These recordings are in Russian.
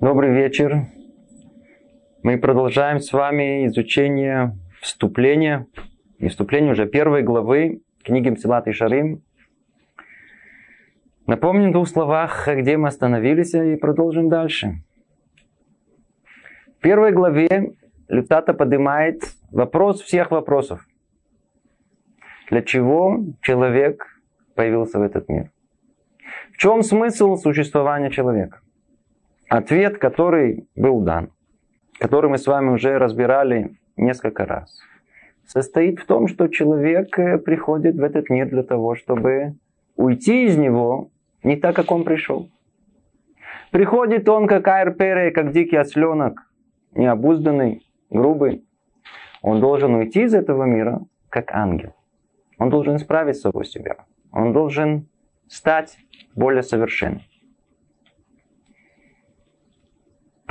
Добрый вечер. Мы продолжаем с вами изучение вступления, и вступление уже первой главы книги Мсилат и Шарим. Напомним в двух словах, где мы остановились, и продолжим дальше. В первой главе Лютата поднимает вопрос всех вопросов. Для чего человек появился в этот мир? В чем смысл существования человека? Ответ, который был дан, который мы с вами уже разбирали несколько раз, состоит в том, что человек э, приходит в этот мир для того, чтобы уйти из него не так, как он пришел. Приходит он как айрпере, как дикий осленок, необузданный, грубый. Он должен уйти из этого мира как ангел. Он должен исправить самого себя. Он должен стать более совершенным.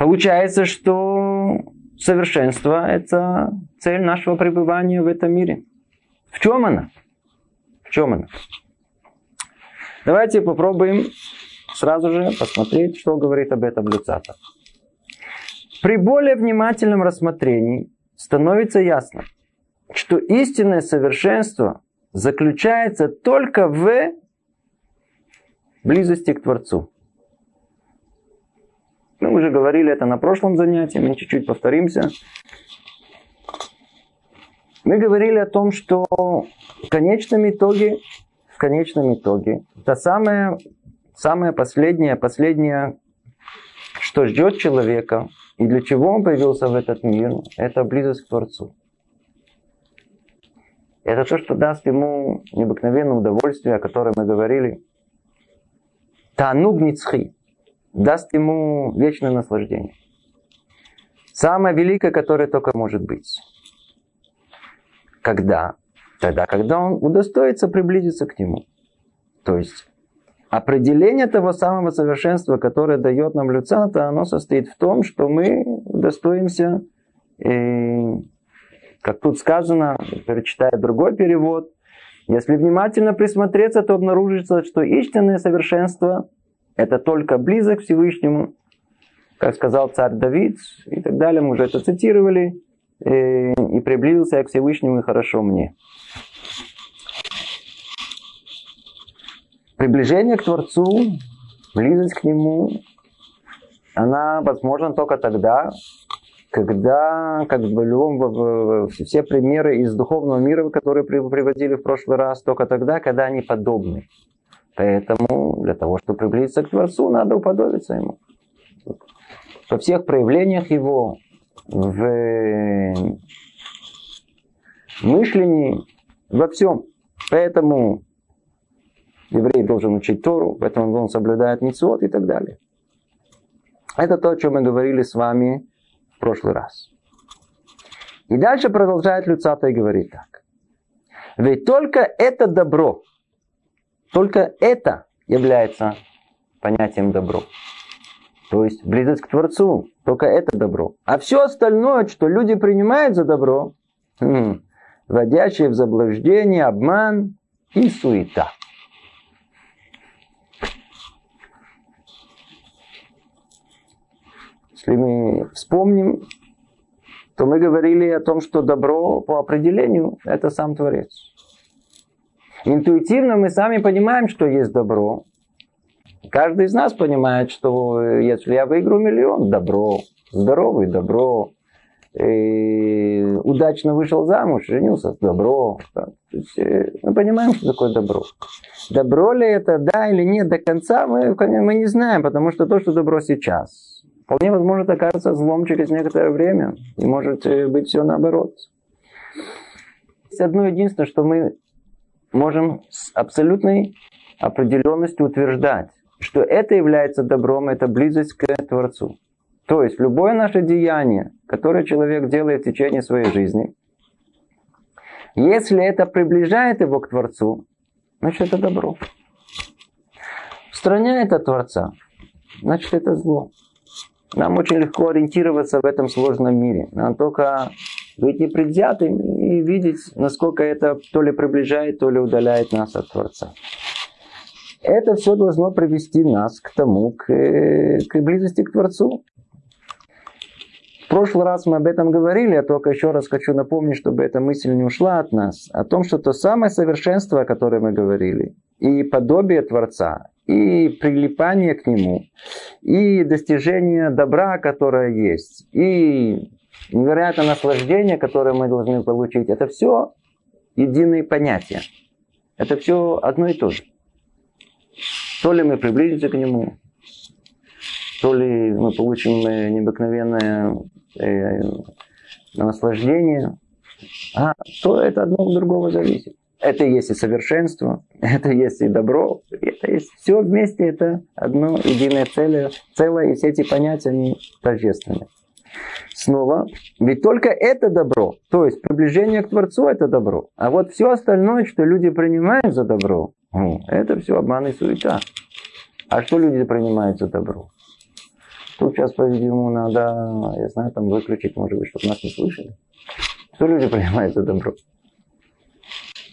Получается, что совершенство – это цель нашего пребывания в этом мире. В чем она? В чем она? Давайте попробуем сразу же посмотреть, что говорит об этом Люцата. При более внимательном рассмотрении становится ясно, что истинное совершенство заключается только в близости к Творцу. Мы уже говорили это на прошлом занятии, мы чуть-чуть повторимся. Мы говорили о том, что в конечном итоге, в конечном итоге, это самое, самое последнее, последнее, что ждет человека, и для чего он появился в этот мир, это близость к Творцу. Это то, что даст ему необыкновенное удовольствие, о котором мы говорили. Тануг Ницхи даст ему вечное наслаждение. Самое великое, которое только может быть. Когда? Тогда, когда он удостоится приблизиться к нему. То есть определение того самого совершенства, которое дает нам Люцата, оно состоит в том, что мы удостоимся, и, как тут сказано, перечитая другой перевод, если внимательно присмотреться, то обнаружится, что истинное совершенство это только близок к Всевышнему, как сказал царь Давид и так далее, мы уже это цитировали, э, и приблизился я к Всевышнему и хорошо мне. Приближение к Творцу, близость к Нему, она возможна только тогда, когда, как в любом, все примеры из духовного мира, которые приводили в прошлый раз, только тогда, когда они подобны. Поэтому для того, чтобы приблизиться к Творцу, надо уподобиться Ему. Во всех проявлениях Его, в мышлении, во всем. Поэтому еврей должен учить Тору, поэтому он соблюдает митцвот и так далее. Это то, о чем мы говорили с вами в прошлый раз. И дальше продолжает Люцата и говорит так. Ведь только это добро, только это является понятием добро. То есть близость к Творцу, только это добро. А все остальное, что люди принимают за добро, хм, вводящее в заблуждение, обман и суета. Если мы вспомним, то мы говорили о том, что добро по определению – это сам Творец. Интуитивно мы сами понимаем, что есть добро. Каждый из нас понимает, что если я выиграю миллион, добро, здоровый, добро, и удачно вышел замуж, женился, добро. Э, мы понимаем, что такое добро. Добро ли это, да или нет, до конца мы, мы не знаем, потому что то, что добро сейчас, вполне возможно окажется злом через некоторое время. И может э, быть все наоборот. Есть одно единственное, что мы можем с абсолютной определенностью утверждать, что это является добром, это близость к Творцу. То есть любое наше деяние, которое человек делает в течение своей жизни, если это приближает его к Творцу, значит это добро. Устраняет от Творца, значит это зло. Нам очень легко ориентироваться в этом сложном мире. Нам только быть непредвзятым и видеть, насколько это то ли приближает, то ли удаляет нас от Творца. Это все должно привести нас к тому, к, к близости к Творцу. прошлый раз мы об этом говорили, я только еще раз хочу напомнить, чтобы эта мысль не ушла от нас, о том, что то самое совершенство, о котором мы говорили, и подобие Творца, и прилипание к Нему, и достижение добра, которое есть, и невероятное наслаждение, которое мы должны получить, это все единые понятия. Это все одно и то же. То ли мы приблизимся к Нему, то ли мы получим э, необыкновенное э, наслаждение, а то это одно от другого зависит. Это есть и совершенство, это есть и добро, это есть все вместе, это одно единое целое, целое, и все эти понятия, они тождественны. Снова, ведь только это добро, то есть приближение к Творцу это добро. А вот все остальное, что люди принимают за добро, это все обман и суета. А что люди принимают за добро? Тут сейчас, по-видимому, надо, я знаю, там выключить, может быть, чтобы нас не слышали. Что люди принимают за добро?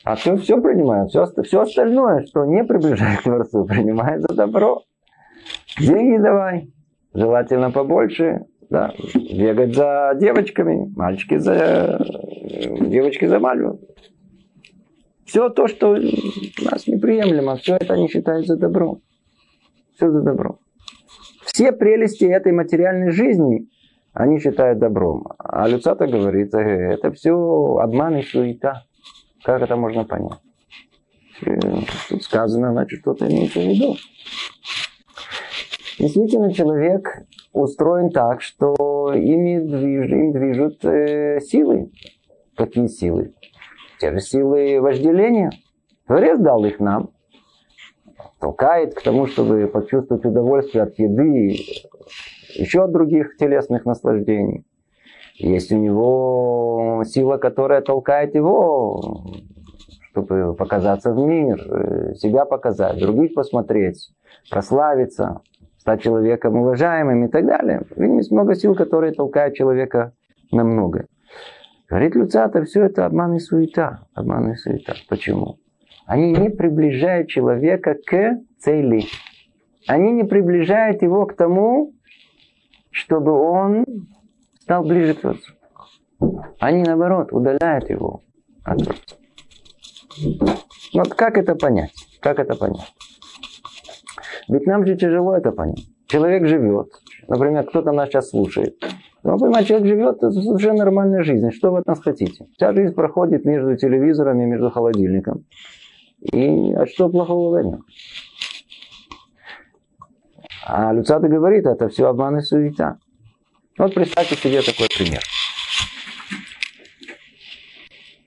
А все, все принимают, все, все остальное, что не приближает к Творцу, принимает за добро. Деньги давай, желательно побольше, да, бегать за девочками, мальчики за девочки за мальчиками. Все то, что у нас неприемлемо, все это они считают за добро. Все за добро. Все прелести этой материальной жизни они считают добром. А Люцата говорит, «Э, это все обман и суета. Как это можно понять? Тут сказано, значит, что-то имеется в виду. Действительно, человек устроен так, что ими движ, им движут э, силы. Какие силы? Те же силы вожделения. Творец дал их нам. Толкает к тому, чтобы почувствовать удовольствие от еды, еще от других телесных наслаждений. Есть у него сила, которая толкает его, чтобы показаться в мир, э, себя показать, других посмотреть, прославиться, стать человеком уважаемым и так далее. Есть много сил, которые толкают человека на многое. Говорит Люцата, все это обман и суета. Обман и суета. Почему? Они не приближают человека к цели. Они не приближают его к тому, чтобы он стал ближе к Творцу. Они, наоборот, удаляют его от Творца. Вот как это понять? Как это понять? Ведь нам же тяжело это понять. Человек живет. Например, кто-то нас сейчас слушает. Ну, понимаете, человек живет, это уже нормальная жизнь. Что вы от нас хотите? Вся жизнь проходит между телевизорами, между холодильником. И а что плохого в этом? А Люцата говорит, это все обман и суета. Вот представьте себе такой пример.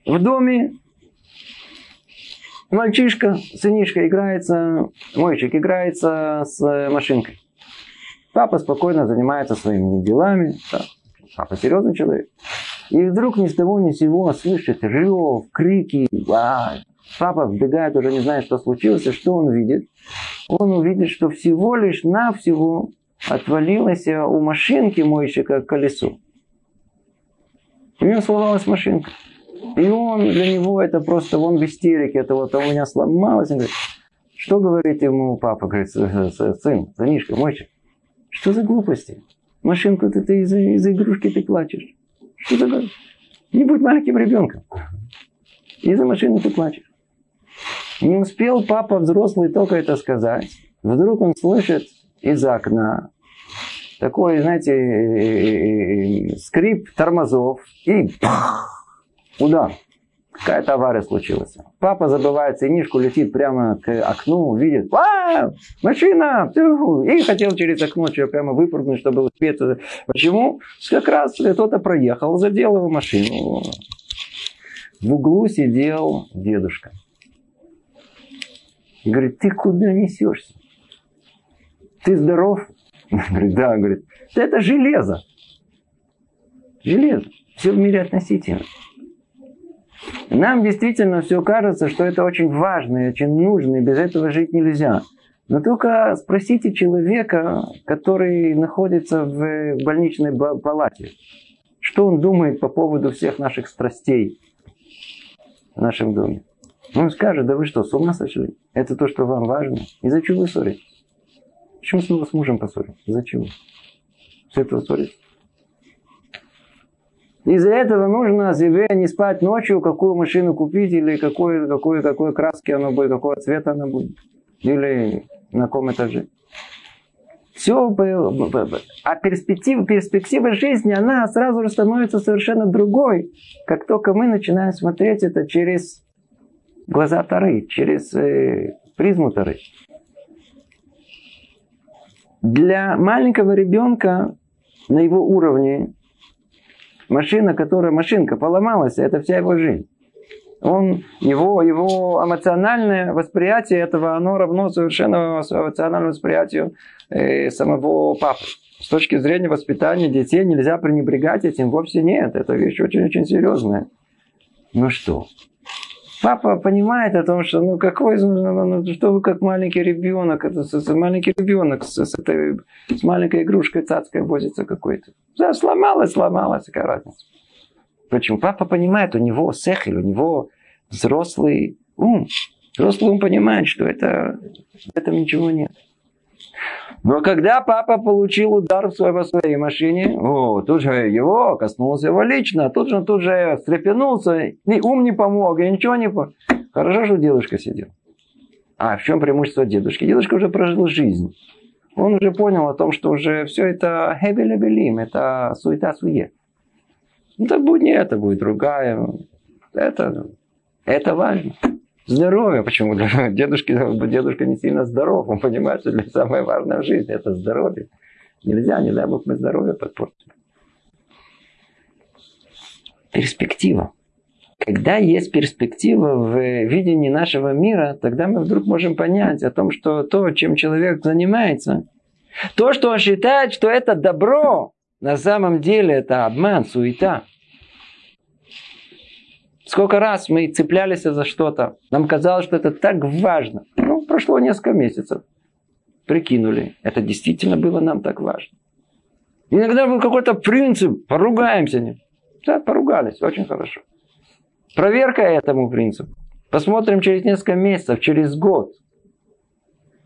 В доме мальчишка, сынишка играется, мальчик играется с машинкой. Папа спокойно занимается своими делами. Папа серьезный человек. И вдруг ни с того ни с сего слышит рев, крики. А, папа вбегает, уже не знает, что случилось, и что он видит. Он увидит, что всего лишь навсего отвалилось у машинки мойщика колесо. У него сломалась машинка. И он, для него это просто, он в истерике, это вот у меня сломалось. Он говорит, что говорит ему папа? Говорит, сын, сынишка, мойчик, что за глупости? Машинку ты, ты из-за из игрушки ты плачешь. Что за Не будь маленьким ребенком. Из-за машины ты плачешь. Не успел папа взрослый только это сказать. Вдруг он слышит из окна такой, знаете, э, э, э, скрип тормозов и удар. Какая-то авария случилась. Папа забывает ценишку, летит прямо к окну, видит, а, машина, и хотел через окно прямо выпрыгнуть, чтобы успеть. Почему? Как раз кто-то проехал, задел его машину. В углу сидел дедушка. И говорит, ты куда несешься? Ты здоров? Говорит, да, говорит, это железо. Железо. Все в мире относительно. Нам действительно все кажется, что это очень важно и очень нужно, и без этого жить нельзя. Но только спросите человека, который находится в больничной палате, что он думает по поводу всех наших страстей в нашем доме. Он скажет, да вы что, с ума сошли? Это то, что вам важно. Из-за чего вы ссоритесь? Почему снова с мужем поссорились? Из-за чего? С? Из-за этого нужно себе не спать ночью, какую машину купить, или какой, какой, какой краски она будет, какого цвета она будет. Или на каком этаже. Все, а перспектива, перспектива жизни, она сразу же становится совершенно другой, как только мы начинаем смотреть это через глаза Тары, через э, призму Тары. Для маленького ребенка на его уровне машина, которая машинка поломалась, это вся его жизнь. Он, его, его эмоциональное восприятие этого, оно равно совершенно эмоциональному восприятию э, самого папы. С точки зрения воспитания детей нельзя пренебрегать этим, вовсе нет. Это вещь очень-очень серьезная. Ну что, Папа понимает о том, что ну какой, ну, ну, ну, что вы как маленький ребенок, это маленький ребенок с, с, этой, с маленькой игрушкой цацкой возится какой-то. Да, сломалась, сломалась, какая разница. Почему? Папа понимает, у него сехель, у него взрослый ум. Взрослый ум понимает, что это, в этом ничего нет. Но когда папа получил удар в своей, в своей машине, о, тут же его, коснулся его лично, тут же, тут же встрепенулся, и ум не помог, и ничего не помог. Хорошо, что дедушка сидел. А в чем преимущество дедушки? Дедушка уже прожил жизнь. Он уже понял о том, что уже все это хебелебелим, это суета-сует. Ну, так будет не это, будет другая. Это, это важно. Здоровье. Почему? Дедушка, дедушка не сильно здоров. Он понимает, что для самое важное в жизни это здоровье. Нельзя, не дай Бог, мы здоровье подпортим. Перспектива. Когда есть перспектива в видении нашего мира, тогда мы вдруг можем понять о том, что то, чем человек занимается, то, что он считает, что это добро, на самом деле это обман, суета. Сколько раз мы цеплялись за что-то. Нам казалось, что это так важно. Ну, прошло несколько месяцев. Прикинули. Это действительно было нам так важно. Иногда был какой-то принцип. Поругаемся. Да, поругались. Очень хорошо. Проверка этому принципу. Посмотрим через несколько месяцев, через год.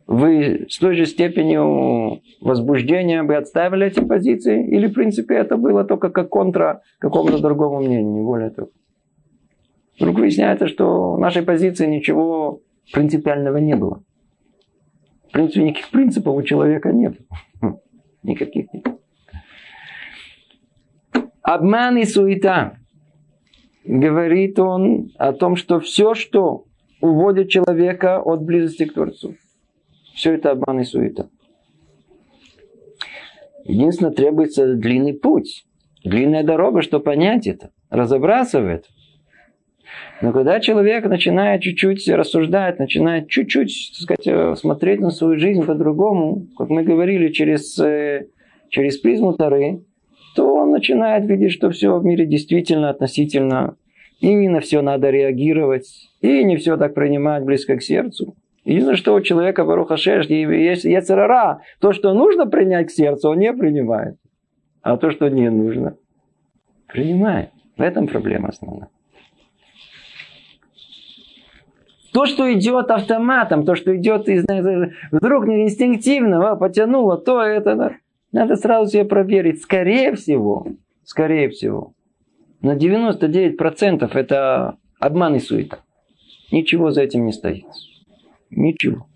Вы с той же степенью возбуждения бы отставили эти позиции? Или, в принципе, это было только как контра какому-то другому мнению, не более того? Вдруг выясняется, что в нашей позиции ничего принципиального не было. В принципе, никаких принципов у человека нет. Никаких нет. Обман и суета. Говорит он о том, что все, что уводит человека от близости к Творцу, все это обман и суета. Единственное, требуется длинный путь, длинная дорога, чтобы понять это, разобраться в этом. Но когда человек начинает чуть-чуть рассуждать, начинает чуть-чуть так сказать, э, смотреть на свою жизнь по-другому, как мы говорили, через, э, через призму Тары, то он начинает видеть, что все в мире действительно относительно, и на все надо реагировать, и не все так принимать близко к сердцу. Единственное, что у человека Баруха Шеш есть яцерара, то, что нужно принять к сердцу, он не принимает. А то, что не нужно, принимает. В этом проблема основная. То, что идет автоматом, то, что идет из, вдруг инстинктивно, а, потянуло, то это надо сразу себе проверить. Скорее всего, скорее всего, на 99% это обман и суета. Ничего за этим не стоит. Ничего.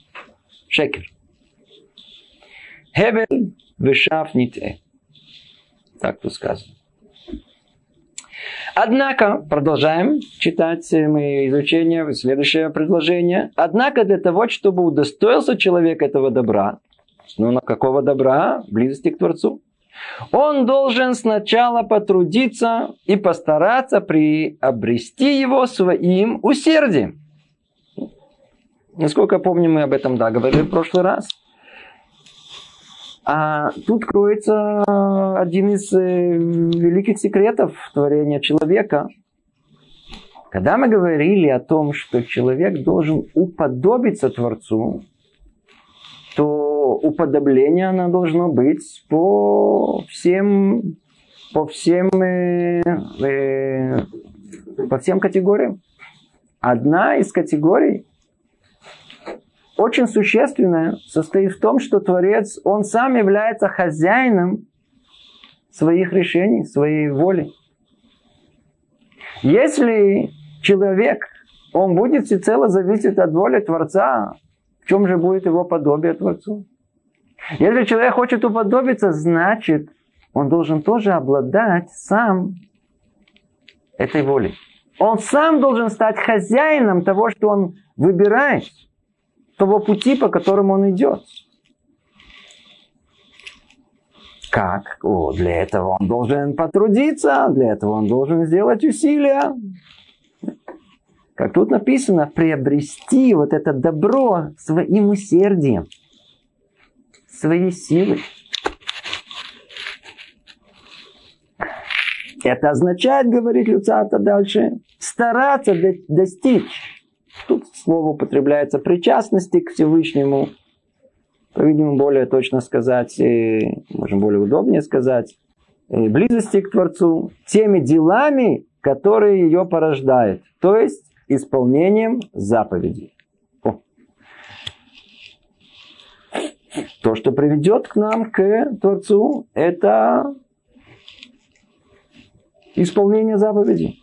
Шекер. Хебель вешав ните. Так тут сказано. Однако, продолжаем читать мы изучение, следующее предложение. Однако для того, чтобы удостоился человек этого добра, ну на какого добра? Близости к Творцу. Он должен сначала потрудиться и постараться приобрести его своим усердием. Насколько помню, мы об этом да, говорили в прошлый раз. А тут кроется один из э, великих секретов творения человека. Когда мы говорили о том, что человек должен уподобиться Творцу, то уподобление оно должно быть по всем, по всем, э, э, по всем категориям. Одна из категорий очень существенное состоит в том, что Творец, он сам является хозяином своих решений, своей воли. Если человек, он будет всецело зависеть от воли Творца, в чем же будет его подобие Творцу? Если человек хочет уподобиться, значит, он должен тоже обладать сам этой волей. Он сам должен стать хозяином того, что он выбирает, того пути, по которому он идет. Как? О, для этого он должен потрудиться, для этого он должен сделать усилия. Как тут написано, приобрести вот это добро своим усердием, своей силой. Это означает, говорит Люцата дальше, стараться достичь. Слово употребляется причастности к Всевышнему. По-видимому, более точно сказать, можем более удобнее сказать, близости к Творцу теми делами, которые ее порождают. То есть исполнением заповедей. О. То, что приведет к нам, к Творцу, это исполнение заповедей.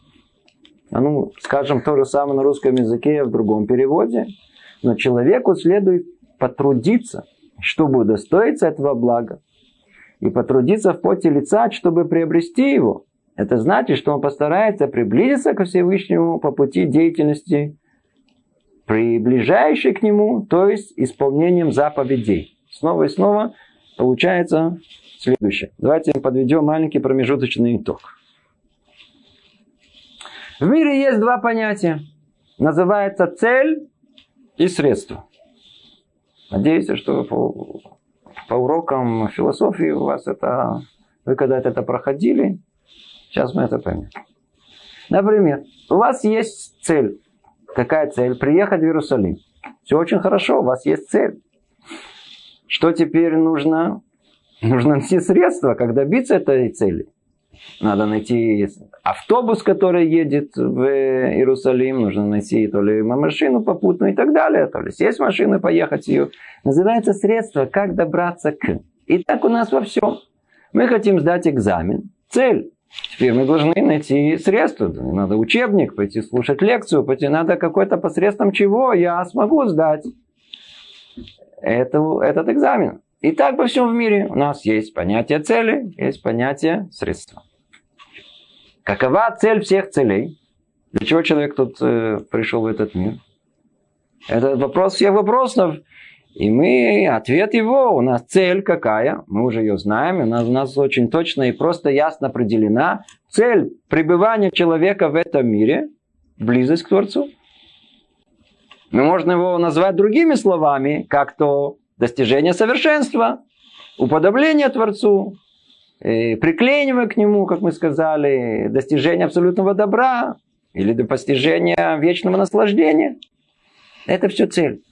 А ну, скажем, то же самое на русском языке, в другом переводе. Но человеку следует потрудиться, чтобы удостоиться этого блага. И потрудиться в поте лица, чтобы приобрести его. Это значит, что он постарается приблизиться ко Всевышнему по пути деятельности, приближающей к нему, то есть исполнением заповедей. Снова и снова получается следующее. Давайте подведем маленький промежуточный итог. В мире есть два понятия. Называется цель и средство. Надеюсь, что по, по урокам философии у вас это... Вы когда-то это проходили. Сейчас мы это поймем. Например, у вас есть цель. Какая цель? Приехать в Иерусалим. Все очень хорошо, у вас есть цель. Что теперь нужно? Нужно найти средства, как добиться этой цели. Надо найти автобус, который едет в Иерусалим. Нужно найти то ли машину попутную и так далее. То ли сесть в машину и поехать ее. Называется средство, как добраться к. И так у нас во всем. Мы хотим сдать экзамен. Цель. Теперь мы должны найти средства. Надо учебник, пойти слушать лекцию, пойти надо какой-то посредством чего я смогу сдать это, этот экзамен. И так во всем в мире у нас есть понятие цели, есть понятие средства. Какова цель всех целей? Для чего человек тут э, пришел в этот мир? Это вопрос всех вопросов. И мы, ответ его, у нас цель какая? Мы уже ее знаем, у нас, у нас очень точно и просто ясно определена. Цель пребывания человека в этом мире – близость к Творцу. Мы можем его назвать другими словами, как то достижение совершенства, уподобление Творцу, приклеивание к нему, как мы сказали, достижение абсолютного добра или до постижения вечного наслаждения. Это все цель.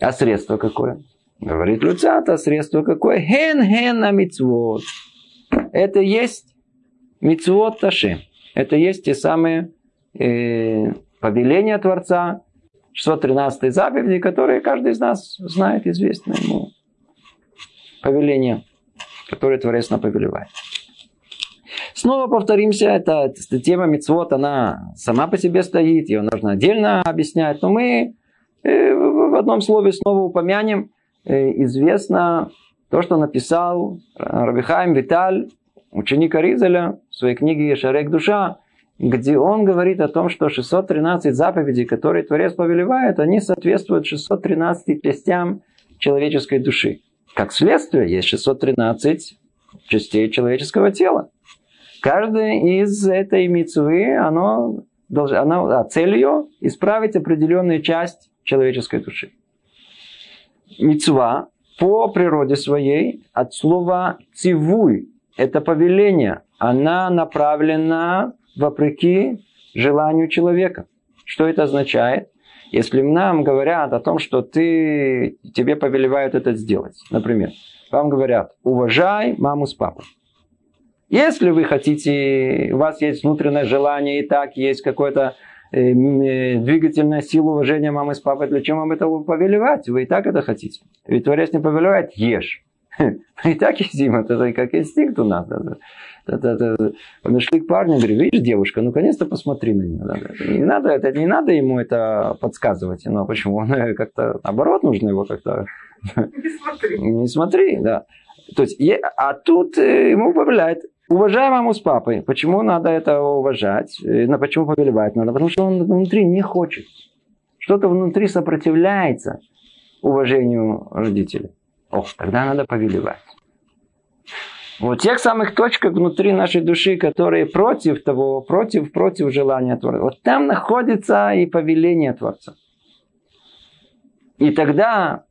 А средство какое? Говорит Люцата, средство какое? Хен-хен на мицвод. Это есть мицвод Ташем. Это есть те самые э, повеления Творца, 613 заповеди, которые каждый из нас знает, известно ему. Повеление, которое Творец нам повелевает. Снова повторимся, эта, тема мицвод, она сама по себе стоит, ее нужно отдельно объяснять, но мы э, в одном слове снова упомянем, э, известно то, что написал Рабихаим Виталь, ученик Аризеля, в своей книге «Ешарек душа», где он говорит о том, что 613 заповедей, которые Творец повелевает, они соответствуют 613 частям человеческой души. Как следствие, есть 613 частей человеческого тела. Каждая из этой митцвы, оно, оно, а цель ее исправить определенную часть человеческой души. Мецва по природе своей от слова цивуй, это повеление, она направлена вопреки желанию человека. Что это означает? Если нам говорят о том, что ты, тебе повелевают это сделать, например, вам говорят, уважай маму с папой. Если вы хотите, у вас есть внутреннее желание, и так есть какое-то э, э, двигательная сила уважения мамы с папой, для чего вам это повелевать? Вы и так это хотите. Ведь Творец не повелевает, ешь. И так едим, это как инстинкт у нас. Подошли к парню, говорю, видишь, девушка, ну, наконец-то посмотри на нее. Не надо, это, не надо ему это подсказывать. Но почему? Он как-то, наоборот, нужно его как-то... Не смотри. Не смотри, да. То есть, а тут э, ему повелевает, уважай маму с папой. Почему надо это уважать? Э, на почему повелевать надо? Потому что он внутри не хочет. Что-то внутри сопротивляется уважению родителей. О, тогда надо повелевать. Вот тех самых точках внутри нашей души, которые против того, против, против желания Творца. Вот там находится и повеление Творца. И тогда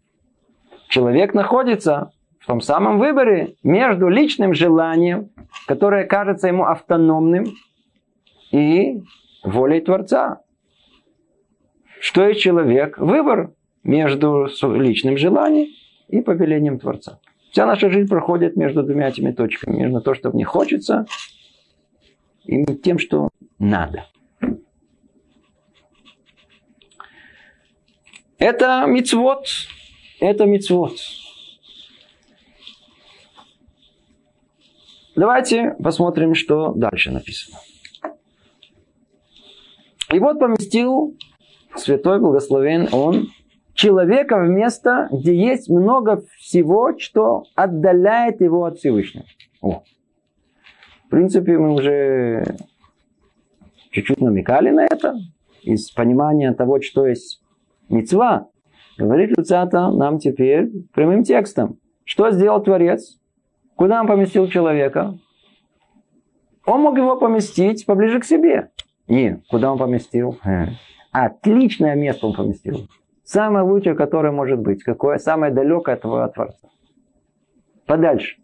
человек находится в том самом выборе между личным желанием, которое кажется ему автономным, и волей Творца. Что есть человек? Выбор между личным желанием и повелением Творца. Вся наша жизнь проходит между двумя этими точками. Между то, что мне хочется, и тем, что надо. Это мицвод. Это мицвод. Давайте посмотрим, что дальше написано. И вот поместил святой благословен он человека в место, где есть много всего, что отдаляет его от Всевышнего. О. В принципе, мы уже чуть-чуть намекали на это. Из понимания того, что есть мецва, говорит Люцата нам теперь прямым текстом. Что сделал Творец? Куда он поместил человека? Он мог его поместить поближе к себе. Не, куда он поместил? Э. Отличное место он поместил. Самое лучшее, которое может быть. Какое? Самое далекое от твоего Творца. Подальше.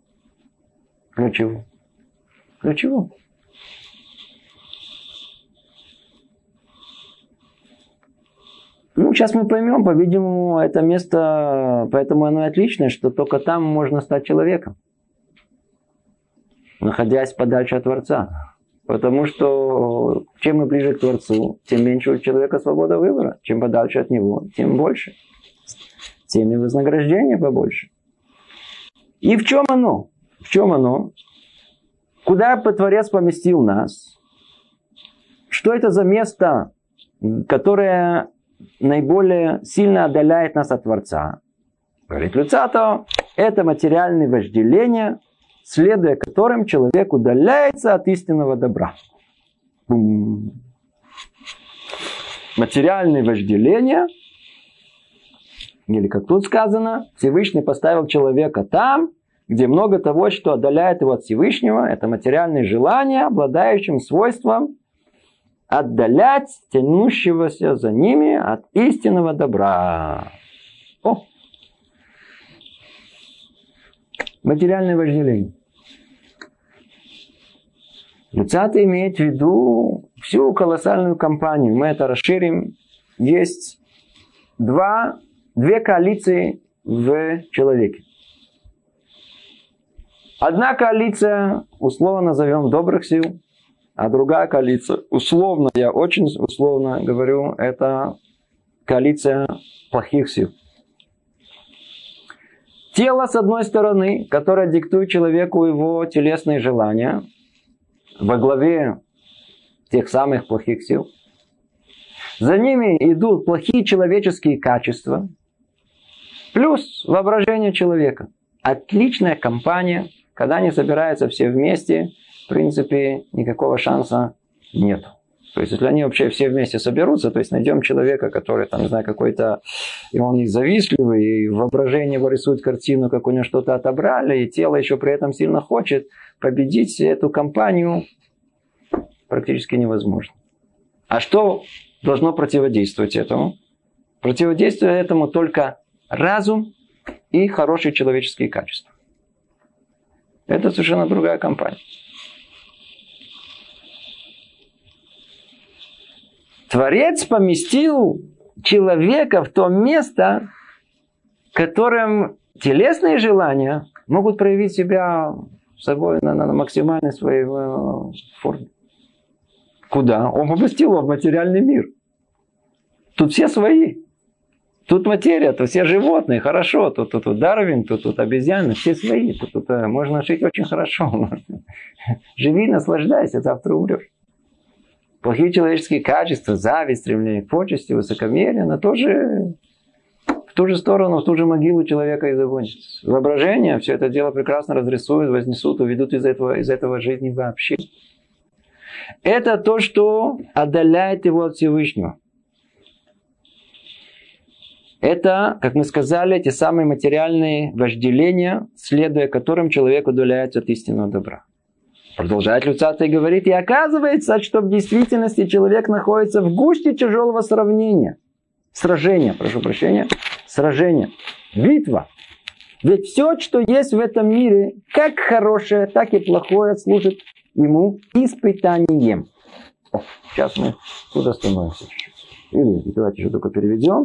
Для чего? Для чего? Ну, сейчас мы поймем, по-видимому, это место, поэтому оно отличное, что только там можно стать человеком, находясь подальше от Творца. Потому что чем мы ближе к Творцу, тем меньше у человека свобода выбора. Чем подальше от него, тем больше. Тем и вознаграждение побольше. И в чем оно? В чем оно? Куда Творец поместил нас? Что это за место, которое наиболее сильно отдаляет нас от Творца? Говорит Люцато, это материальное вожделение, следуя которым человек удаляется от истинного добра. Материальное вожделение, или как тут сказано, Всевышний поставил человека там, где много того, что отдаляет его от Всевышнего, это материальные желания, обладающим свойством отдалять тянущегося за ними от истинного добра. О! Материальное вожделение. Люцата имеет в виду всю колоссальную компанию. Мы это расширим. Есть два, две коалиции в человеке. Одна коалиция, условно назовем добрых сил, а другая коалиция, условно, я очень условно говорю, это коалиция плохих сил. Тело, с одной стороны, которое диктует человеку его телесные желания – во главе тех самых плохих сил. За ними идут плохие человеческие качества, плюс воображение человека. Отличная компания, когда они собираются все вместе, в принципе, никакого шанса нет. То есть, если они вообще все вместе соберутся, то есть найдем человека, который, там, не знаю, какой-то, и он и завистливый, и воображение его рисует картину, как у него что-то отобрали, и тело еще при этом сильно хочет, победить эту компанию практически невозможно. А что должно противодействовать этому? Противодействует этому только разум и хорошие человеческие качества. Это совершенно другая компания. Творец поместил человека в то место, в котором телесные желания могут проявить себя собой на, на, на максимальной своей э, форме. Куда? Он поместил его в материальный мир. Тут все свои. Тут материя, тут все животные, хорошо. Тут, тут, тут Дарвин, тут, тут обезьяны, все свои. Тут, тут э, можно жить очень хорошо. Живи, наслаждайся, завтра умрешь. Плохие человеческие качества, зависть, стремление к почести, высокомерие, она тоже в ту же сторону, в ту же могилу человека и загонит. Воображение все это дело прекрасно разрисуют, вознесут, уведут из этого, из этого жизни вообще. Это то, что отдаляет его от Всевышнего. Это, как мы сказали, те самые материальные вожделения, следуя которым человек удаляется от истинного добра. Продолжает Люцата и говорит, и оказывается, что в действительности человек находится в гуще тяжелого сравнения. Сражения, прошу прощения, сражения. Битва. Ведь все, что есть в этом мире, как хорошее, так и плохое, служит ему испытанием. О, сейчас мы тут остановимся. Или давайте еще только переведем.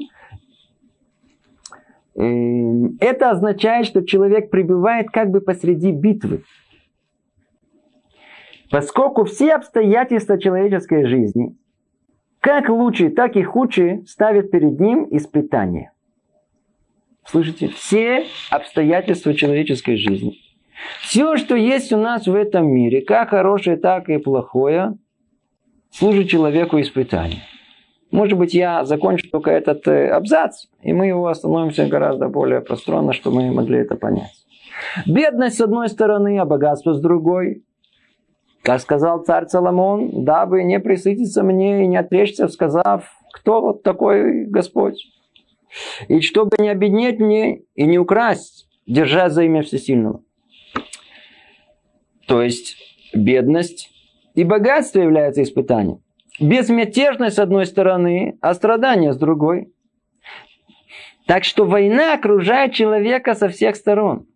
Эм, это означает, что человек пребывает как бы посреди битвы. Поскольку все обстоятельства человеческой жизни, как лучшие, так и худшие, ставят перед ним испытания. Слышите? Все обстоятельства человеческой жизни. Все, что есть у нас в этом мире, как хорошее, так и плохое, служит человеку испытанием. Может быть, я закончу только этот э, абзац, и мы его остановимся гораздо более пространно, чтобы мы могли это понять. Бедность с одной стороны, а богатство с другой. Как сказал царь Соломон, дабы не присытиться мне и не отречься, сказав, кто вот такой Господь. И чтобы не обеднеть мне и не украсть, держа за имя Всесильного. То есть бедность и богатство являются испытанием безмятежность с одной стороны, а страдания с другой. Так что война окружает человека со всех сторон.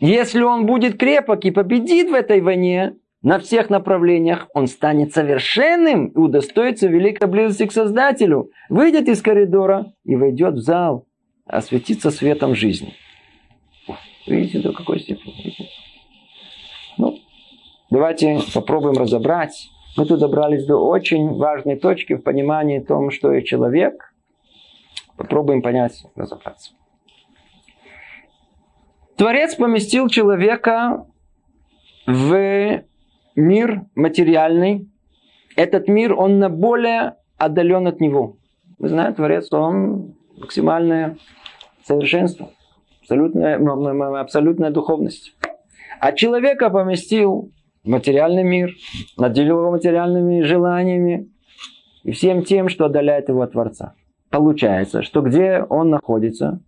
Если он будет крепок и победит в этой войне на всех направлениях, он станет совершенным и удостоится великой близости к Создателю, выйдет из коридора и войдет в зал, осветится светом жизни. Видите, до какой степени? Ну, давайте попробуем разобрать мы тут добрались до очень важной точки в понимании том, что и человек. Попробуем понять, разобраться. Творец поместил человека в мир материальный. Этот мир, он на более отдален от него. Вы знаете, Творец, он максимальное совершенство, абсолютная, абсолютная духовность. А человека поместил материальный мир, наделил его материальными желаниями и всем тем, что отдаляет его от Творца. Получается, что где он находится?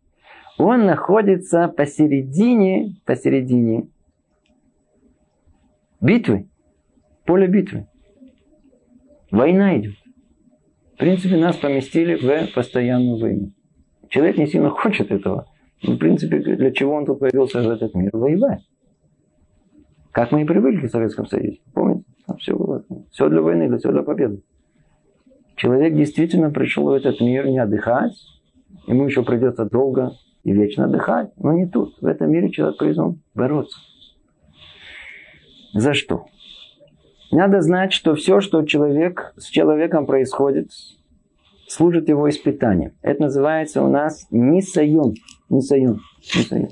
Он находится посередине, посередине битвы, поле битвы. Война идет. В принципе, нас поместили в постоянную войну. Человек не сильно хочет этого. Но, в принципе, для чего он тут появился в этот мир? Воевать. Как мы и привыкли в Советском Союзе. Помните? Там все было. Все для войны, все для победы. Человек действительно пришел в этот мир не отдыхать. Ему еще придется долго и вечно отдыхать. Но не тут. В этом мире человек призван бороться. За что? Надо знать, что все, что человек, с человеком происходит, служит его испытанием. Это называется у нас нисаюн. Нисаюн. нисаюн.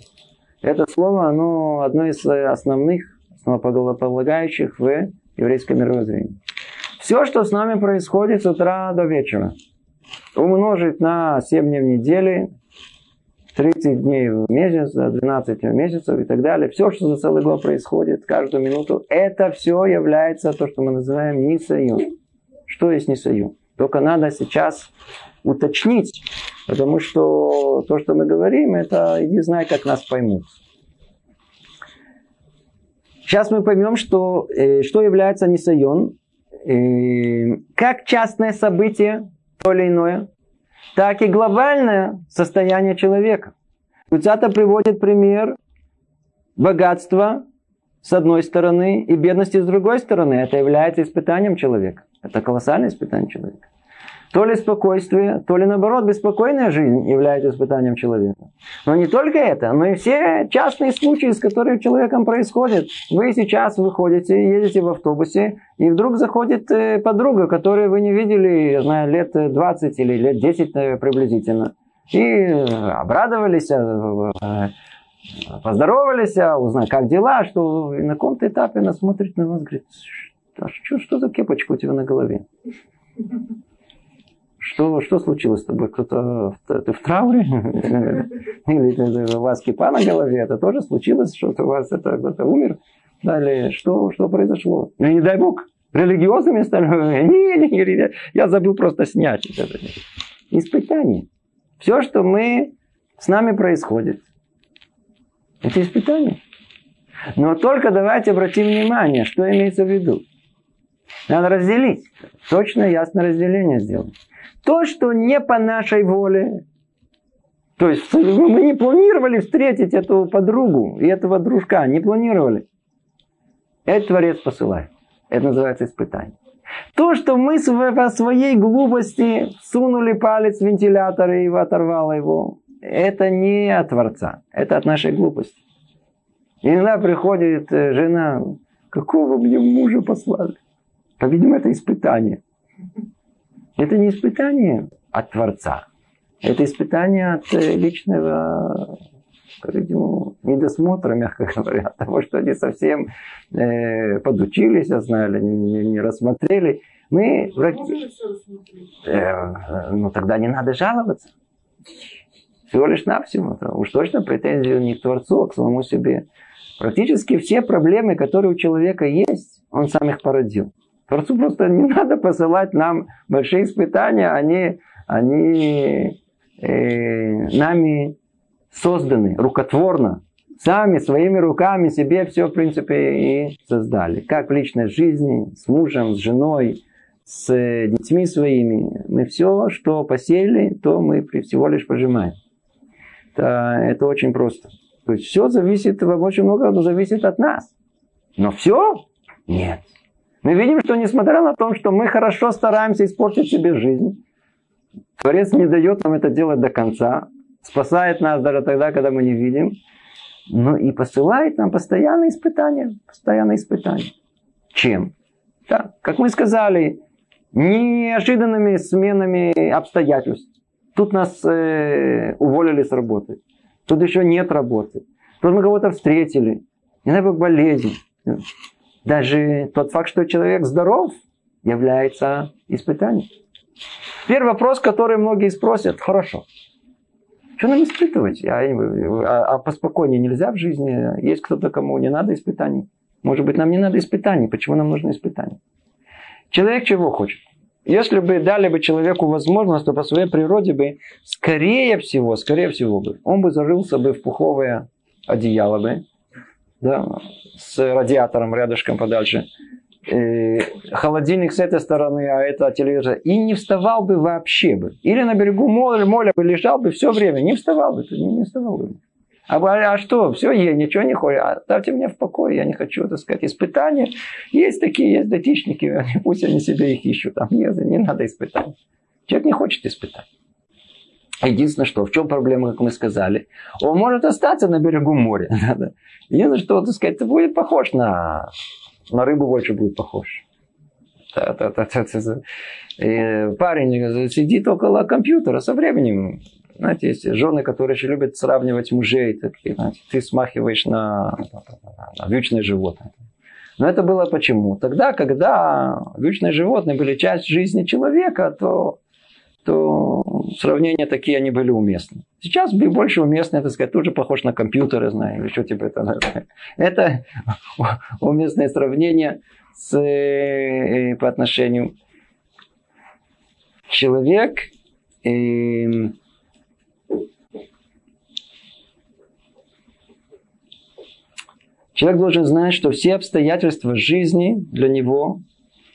Это слово, оно одно из основных основополагающих в еврейском мировоззрении. Все, что с нами происходит с утра до вечера, умножить на 7 дней в неделю, 30 дней в месяц, 12 месяцев и так далее. Все, что за целый год происходит, каждую минуту, это все является то, что мы называем нисаю. Что есть нисаю? Только надо сейчас уточнить, потому что то, что мы говорим, это иди знай, как нас поймут. Сейчас мы поймем, что, э, что является нисайон, э, как частное событие, то или иное, так и глобальное состояние человека. Куцата приводит пример богатства с одной стороны и бедности с другой стороны. Это является испытанием человека. Это колоссальное испытание человека. То ли спокойствие, то ли наоборот беспокойная жизнь является испытанием человека. Но не только это, но и все частные случаи, с которыми человеком происходят. Вы сейчас выходите, едете в автобусе, и вдруг заходит э, подруга, которую вы не видели, я знаю, лет 20 или лет 10 приблизительно. И обрадовались, э, поздоровались, узнали, как дела, что на каком-то этапе она смотрит на вас, говорит, а что, что за кепочка у тебя на голове? Что, что случилось с тобой? Кто-то ты в трауре? Или у вас кипа на голове? Это тоже случилось? Что-то у вас это, кто-то умер? Далее, что, что произошло? Ну, не дай бог, религиозными стали? Не, не, не, я забыл просто снять это. Испытание. Все, что мы, с нами происходит, это испытание. Но только давайте обратим внимание, что имеется в виду. Надо разделить. Точно ясно разделение сделать. То, что не по нашей воле. То есть мы не планировали встретить эту подругу и этого дружка. Не планировали. Это Творец посылает. Это называется испытание. То, что мы по своей глупости сунули палец в вентилятор и оторвало его, это не от Творца. Это от нашей глупости. Иногда приходит э, жена, какого мне мужа послали? По-видимому, это испытание. Это не испытание от Творца. Это испытание от э, личного, по-видимому, недосмотра, мягко говоря, от того, что они совсем э, подучились, знали, не, не рассмотрели. Мы враги. Э, ну тогда не надо жаловаться. Всего лишь навсего. Уж точно претензию не к Творцу, а к самому себе. Практически все проблемы, которые у человека есть, он сам их породил. Творцу просто не надо посылать нам большие испытания, они, они э, нами созданы рукотворно. Сами своими руками себе все, в принципе, и создали. Как в личной жизни, с мужем, с женой, с детьми своими. Мы все, что посеяли, то мы всего лишь пожимаем. Это, это очень просто. То есть все зависит, очень много зависит от нас. Но все? Нет. Мы видим, что несмотря на то, что мы хорошо стараемся испортить себе жизнь, Творец не дает нам это делать до конца, спасает нас даже тогда, когда мы не видим, но и посылает нам постоянные испытания, постоянные испытания. Чем? Да, как мы сказали, неожиданными сменами обстоятельств. Тут нас э, уволили с работы. Тут еще нет работы. Тут мы кого-то встретили. Не дай бог болезнь. Даже тот факт, что человек здоров, является испытанием. Первый вопрос, который многие спросят, хорошо, что нам испытывать? А, а, а поспокойнее нельзя в жизни? Есть кто-то, кому не надо испытаний? Может быть, нам не надо испытаний. Почему нам нужно испытания? Человек чего хочет? Если бы дали бы человеку возможность, то по своей природе бы, скорее всего, скорее всего бы, он бы зажился бы в пуховое одеяло бы, да, с радиатором рядышком подальше, и холодильник с этой стороны, а это телевизор, и не вставал бы вообще бы. Или на берегу моря, моря бы лежал бы все время, не вставал бы, не, не вставал бы. А, а что, все, я ничего не хочу, оставьте меня в покое, я не хочу, так сказать, испытания. Есть такие, есть датичники, пусть они себе их ищут, там не, не надо испытаний. Человек не хочет испытать. Единственное, что в чем проблема, как мы сказали, он может остаться на берегу моря. Единственное, что, так сказать, будет похож на, на рыбу больше будет похож. И парень сидит около компьютера со временем. Знаете, есть жены, которые еще любят сравнивать мужей. Такие, знаете, ты смахиваешь на, на вьючное животное. Но это было почему? Тогда, когда вьючные животные были часть жизни человека, то то сравнения такие они были уместны. Сейчас больше уместно, так сказать, тоже похож на компьютеры, знаю, что типа это. Это уместное сравнение с, э, по отношению человек э, Человек должен знать, что все обстоятельства жизни для него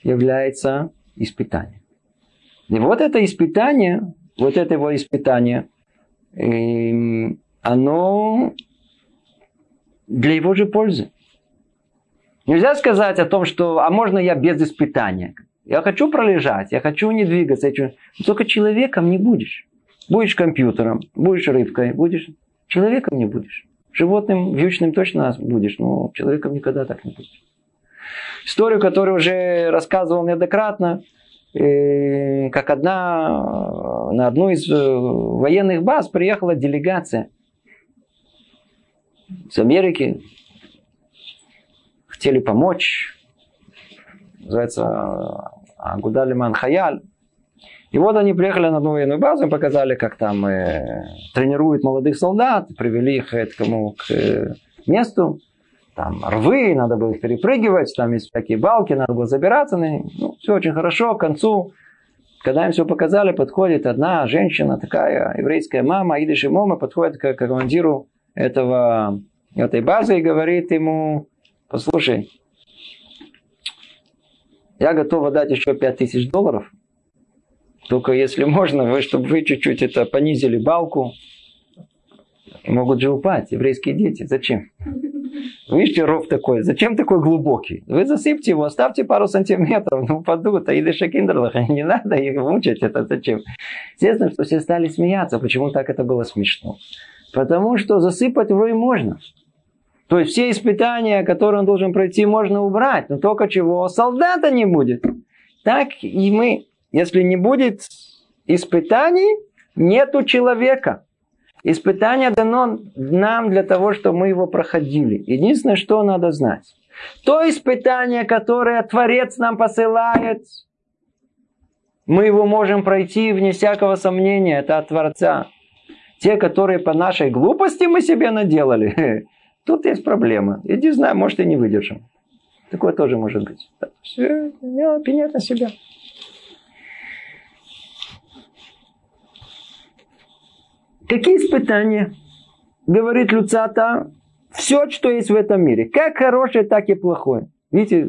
являются испытанием. И вот это испытание, вот это его испытание, эм, оно для его же пользы. Нельзя сказать о том, что а можно я без испытания. Я хочу пролежать, я хочу не двигаться. Я хочу... Только человеком не будешь. Будешь компьютером, будешь рыбкой, будешь... Человеком не будешь. Животным, вьючным точно будешь, но человеком никогда так не будешь. Историю, которую уже рассказывал неоднократно, как одна, на одну из э, военных баз приехала делегация с Америки. Хотели помочь. Называется Агудалиман Хаяль. И вот они приехали на одну военную базу, показали, как там э, тренируют молодых солдат, привели их этому к э, месту. Там рвы, надо было их перепрыгивать, там есть всякие балки, надо было забираться на них. Ну, все очень хорошо, к концу, когда им все показали, подходит одна женщина, такая еврейская мама, идишь мама, подходит к, к командиру этого, этой базы и говорит ему, послушай, я готова дать еще 5000 долларов, только если можно, вы, чтобы вы чуть-чуть это понизили балку, могут же упасть еврейские дети. Зачем? Видите, ров такой. Зачем такой глубокий? Вы засыпьте его, оставьте пару сантиметров, ну упадут. А или шакиндерлах, не надо их мучать. Это зачем? Естественно, что все стали смеяться. Почему так это было смешно? Потому что засыпать рой можно. То есть все испытания, которые он должен пройти, можно убрать. Но только чего? Солдата не будет. Так и мы если не будет испытаний, нету человека. Испытание дано нам для того, чтобы мы его проходили. Единственное, что надо знать. То испытание, которое Творец нам посылает, мы его можем пройти вне всякого сомнения. Это от Творца. Те, которые по нашей глупости мы себе наделали, тут есть проблема. Не знаю, может и не выдержим. Такое тоже может быть. Все, пенять на себя. Какие испытания? Говорит Люцата, все, что есть в этом мире. Как хорошее, так и плохое. Видите,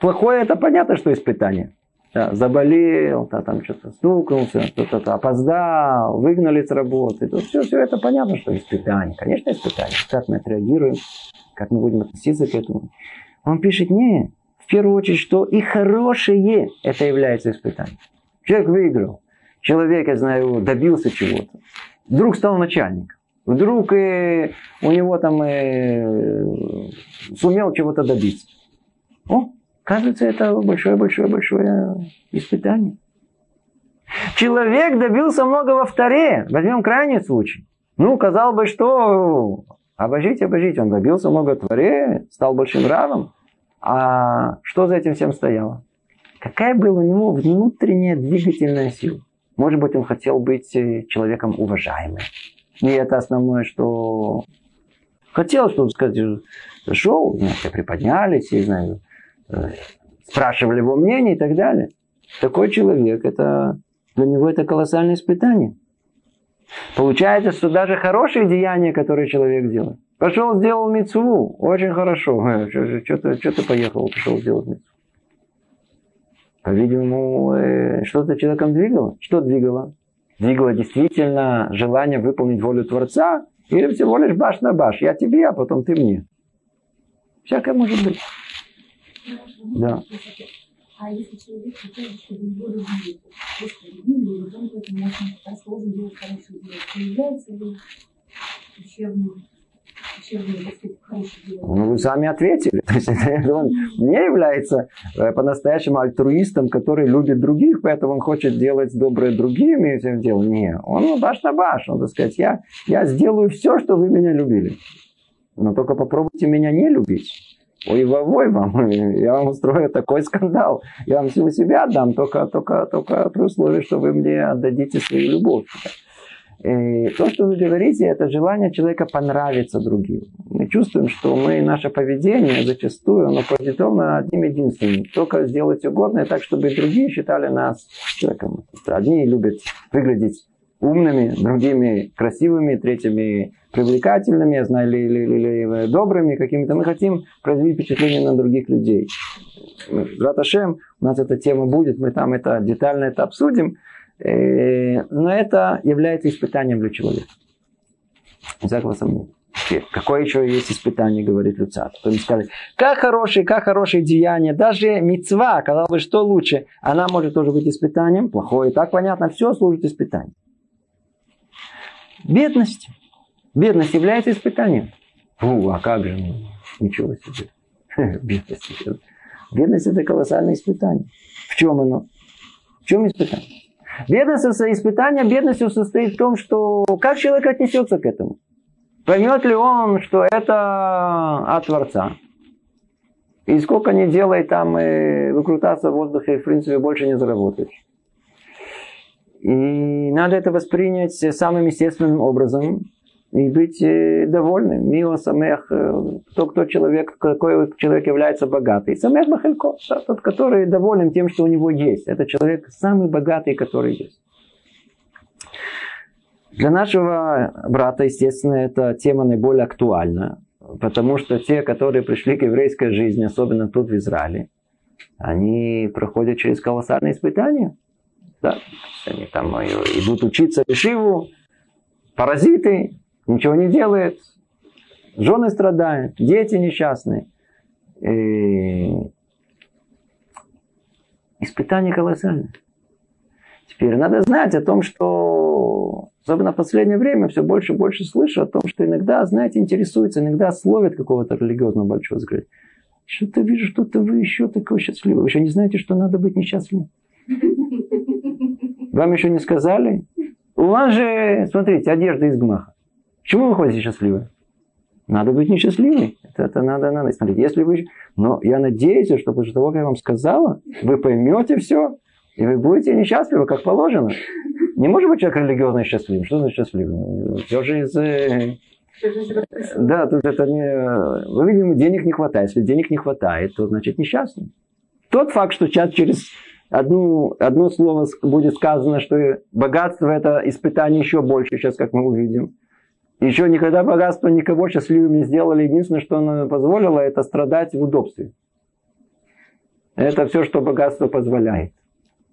плохое это понятно, что испытание. Да, заболел, да, там что-то стукнулся, кто-то опоздал, выгнали с работы. То все, все это понятно, что испытание. Конечно, испытание. Как мы отреагируем, как мы будем относиться к этому. Он пишет, не, в первую очередь, что и хорошее это является испытанием. Человек выиграл. Человек, я знаю, добился чего-то вдруг стал начальником. Вдруг э, у него там э, сумел чего-то добиться. О, кажется, это большое-большое-большое испытание. Человек добился много во вторе. Возьмем крайний случай. Ну, казалось бы, что обожите, обожите, он добился много в творе, стал большим равом. А что за этим всем стояло? Какая была у него внутренняя двигательная сила? Может быть, он хотел быть э, человеком уважаемым. И это основное, что хотел, чтобы сказать, пришел, все приподнялись, и, знаю, э, спрашивали его мнение и так далее. Такой человек, это для него это колоссальное испытание. Получается, что даже хорошие деяния, которые человек делает. Пошел, сделал мецву, очень хорошо. Что-то, что-то поехал, пошел сделать мецву. По-видимому, э, что-то человеком двигало. Что двигало? Двигало действительно желание выполнить волю Творца или всего лишь баш на баш. Я тебе, а потом ты мне. Всякое может быть. Да. А если человек хотел, чтобы его любили, просто любили, то он поэтому может должен делать хорошее дело. Является ли ущербным ну, вы сами ответили. То есть он не является э, по-настоящему альтруистом, который любит других, поэтому он хочет делать доброе другим и всем делом. Не, он баш на баш. Он, так сказать, я, я сделаю все, что вы меня любили. Но только попробуйте меня не любить. Ой, вовой вам, я вам устрою такой скандал. Я вам всего себя отдам, только, только, только при условии, что вы мне отдадите свою любовь. И то, что вы говорите, это желание человека понравиться другим. Мы чувствуем, что мы, наше поведение зачастую, оно продиктовано одним единственным. Только сделать угодное так, чтобы другие считали нас человеком. Одни любят выглядеть умными, другими красивыми, третьими привлекательными, я знаю, или, или, или добрыми какими-то. Мы хотим произвести впечатление на других людей. Раташем, у нас эта тема будет, мы там это детально это обсудим. Э, но это является испытанием для человека. Всякого сомнения. Какое еще есть испытание, говорит Люцат. То есть сказали, как хорошие, как хорошие деяния, даже мецва, казалось бы, что лучше, она может тоже быть испытанием, плохое, так понятно, все служит испытанием. Бедность. Бедность является испытанием. Фу, а как же, ну, ничего себе. Бедность. Бедность это колоссальное испытание. В чем оно? В чем испытание? Бедность, испытание бедностью состоит в том, что как человек отнесется к этому. Поймет ли он, что это от Творца? И сколько не делай там и выкрутаться в воздухе, в принципе, больше не заработаешь. И надо это воспринять самым естественным образом и быть э, довольным. Мио самех, кто, кто человек, какой человек является богатый. Самех бахалько, тот, который доволен тем, что у него есть. Это человек самый богатый, который есть. Для нашего брата, естественно, эта тема наиболее актуальна, потому что те, которые пришли к еврейской жизни, особенно тут в Израиле, они проходят через колоссальные испытания. Да? Они там идут учиться в Ишиву, паразиты, ничего не делают, жены страдают, дети несчастные. И... Испытание колоссальное. Теперь надо знать о том, что особенно в последнее время все больше и больше слышу о том, что иногда, знаете, интересуются, иногда словят какого-то религиозного большого взгляда. Что-то вижу, что-то вы еще такой счастливый. Вы еще не знаете, что надо быть несчастливым. Вам еще не сказали? У вас же, смотрите, одежда из гмаха. Почему вы ходите счастливы? Надо быть несчастливым. Это, это надо, надо. Смотрите, если вы... Но я надеюсь, что после того, как я вам сказала, вы поймете все, и вы будете несчастливы, как положено. Не может быть человек религиозно счастливым. Что значит счастливым? Все же из... Э, да, тут это не... Вы, видимо, денег не хватает. Если денег не хватает, то значит несчастный. Тот факт, что сейчас через одну, одно слово будет сказано, что богатство это испытание еще больше, сейчас как мы увидим. Еще никогда богатство никого счастливым не сделали. Единственное, что оно позволило, это страдать в удобстве. Это все, что богатство позволяет.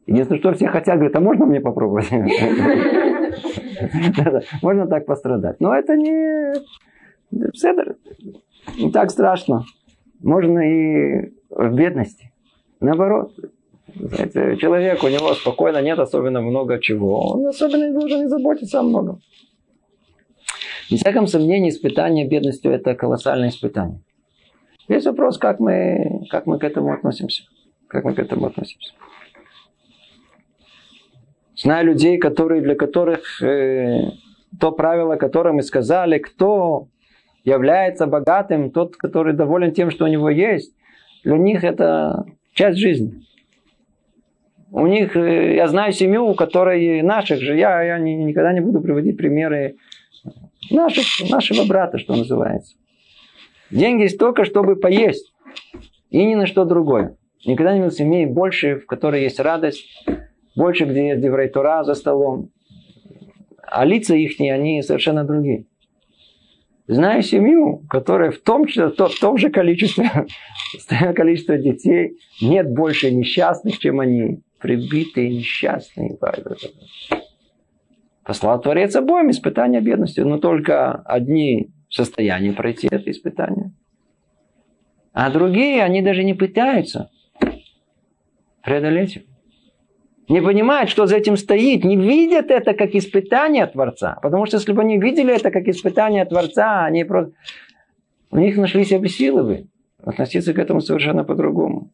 Единственное, что все хотят, говорят, а можно мне попробовать? Можно так пострадать. Но это не... Не так страшно. Можно и в бедности. Наоборот. Знаете, человек, у него спокойно нет особенно много чего. Он особенно не должен не заботиться о многом. Без всяком сомнении, испытание бедностью – это колоссальное испытание. Есть вопрос, как мы, как мы к этому относимся. Как мы к этому относимся. Знаю людей, которые, для которых э, то правило, которое мы сказали, кто является богатым, тот, который доволен тем, что у него есть, для них это часть жизни. У них, э, я знаю семью, у которой наших же, я, я никогда не буду приводить примеры наших, нашего брата, что называется. Деньги есть только, чтобы поесть, и ни на что другое. Никогда не семей больше, в которой есть радость, больше, где есть Деврей Тура за столом. А лица их, они совершенно другие. Знаю семью, которая в том, в том же количестве, количестве детей нет больше несчастных, чем они. Прибитые, несчастные. Послал Творец обоим испытания бедностью, но только одни в состоянии пройти это испытание. А другие, они даже не пытаются преодолеть не понимают, что за этим стоит, не видят это как испытание Творца. Потому что если бы они видели это как испытание Творца, они просто... У них нашли себе силы бы относиться к этому совершенно по-другому.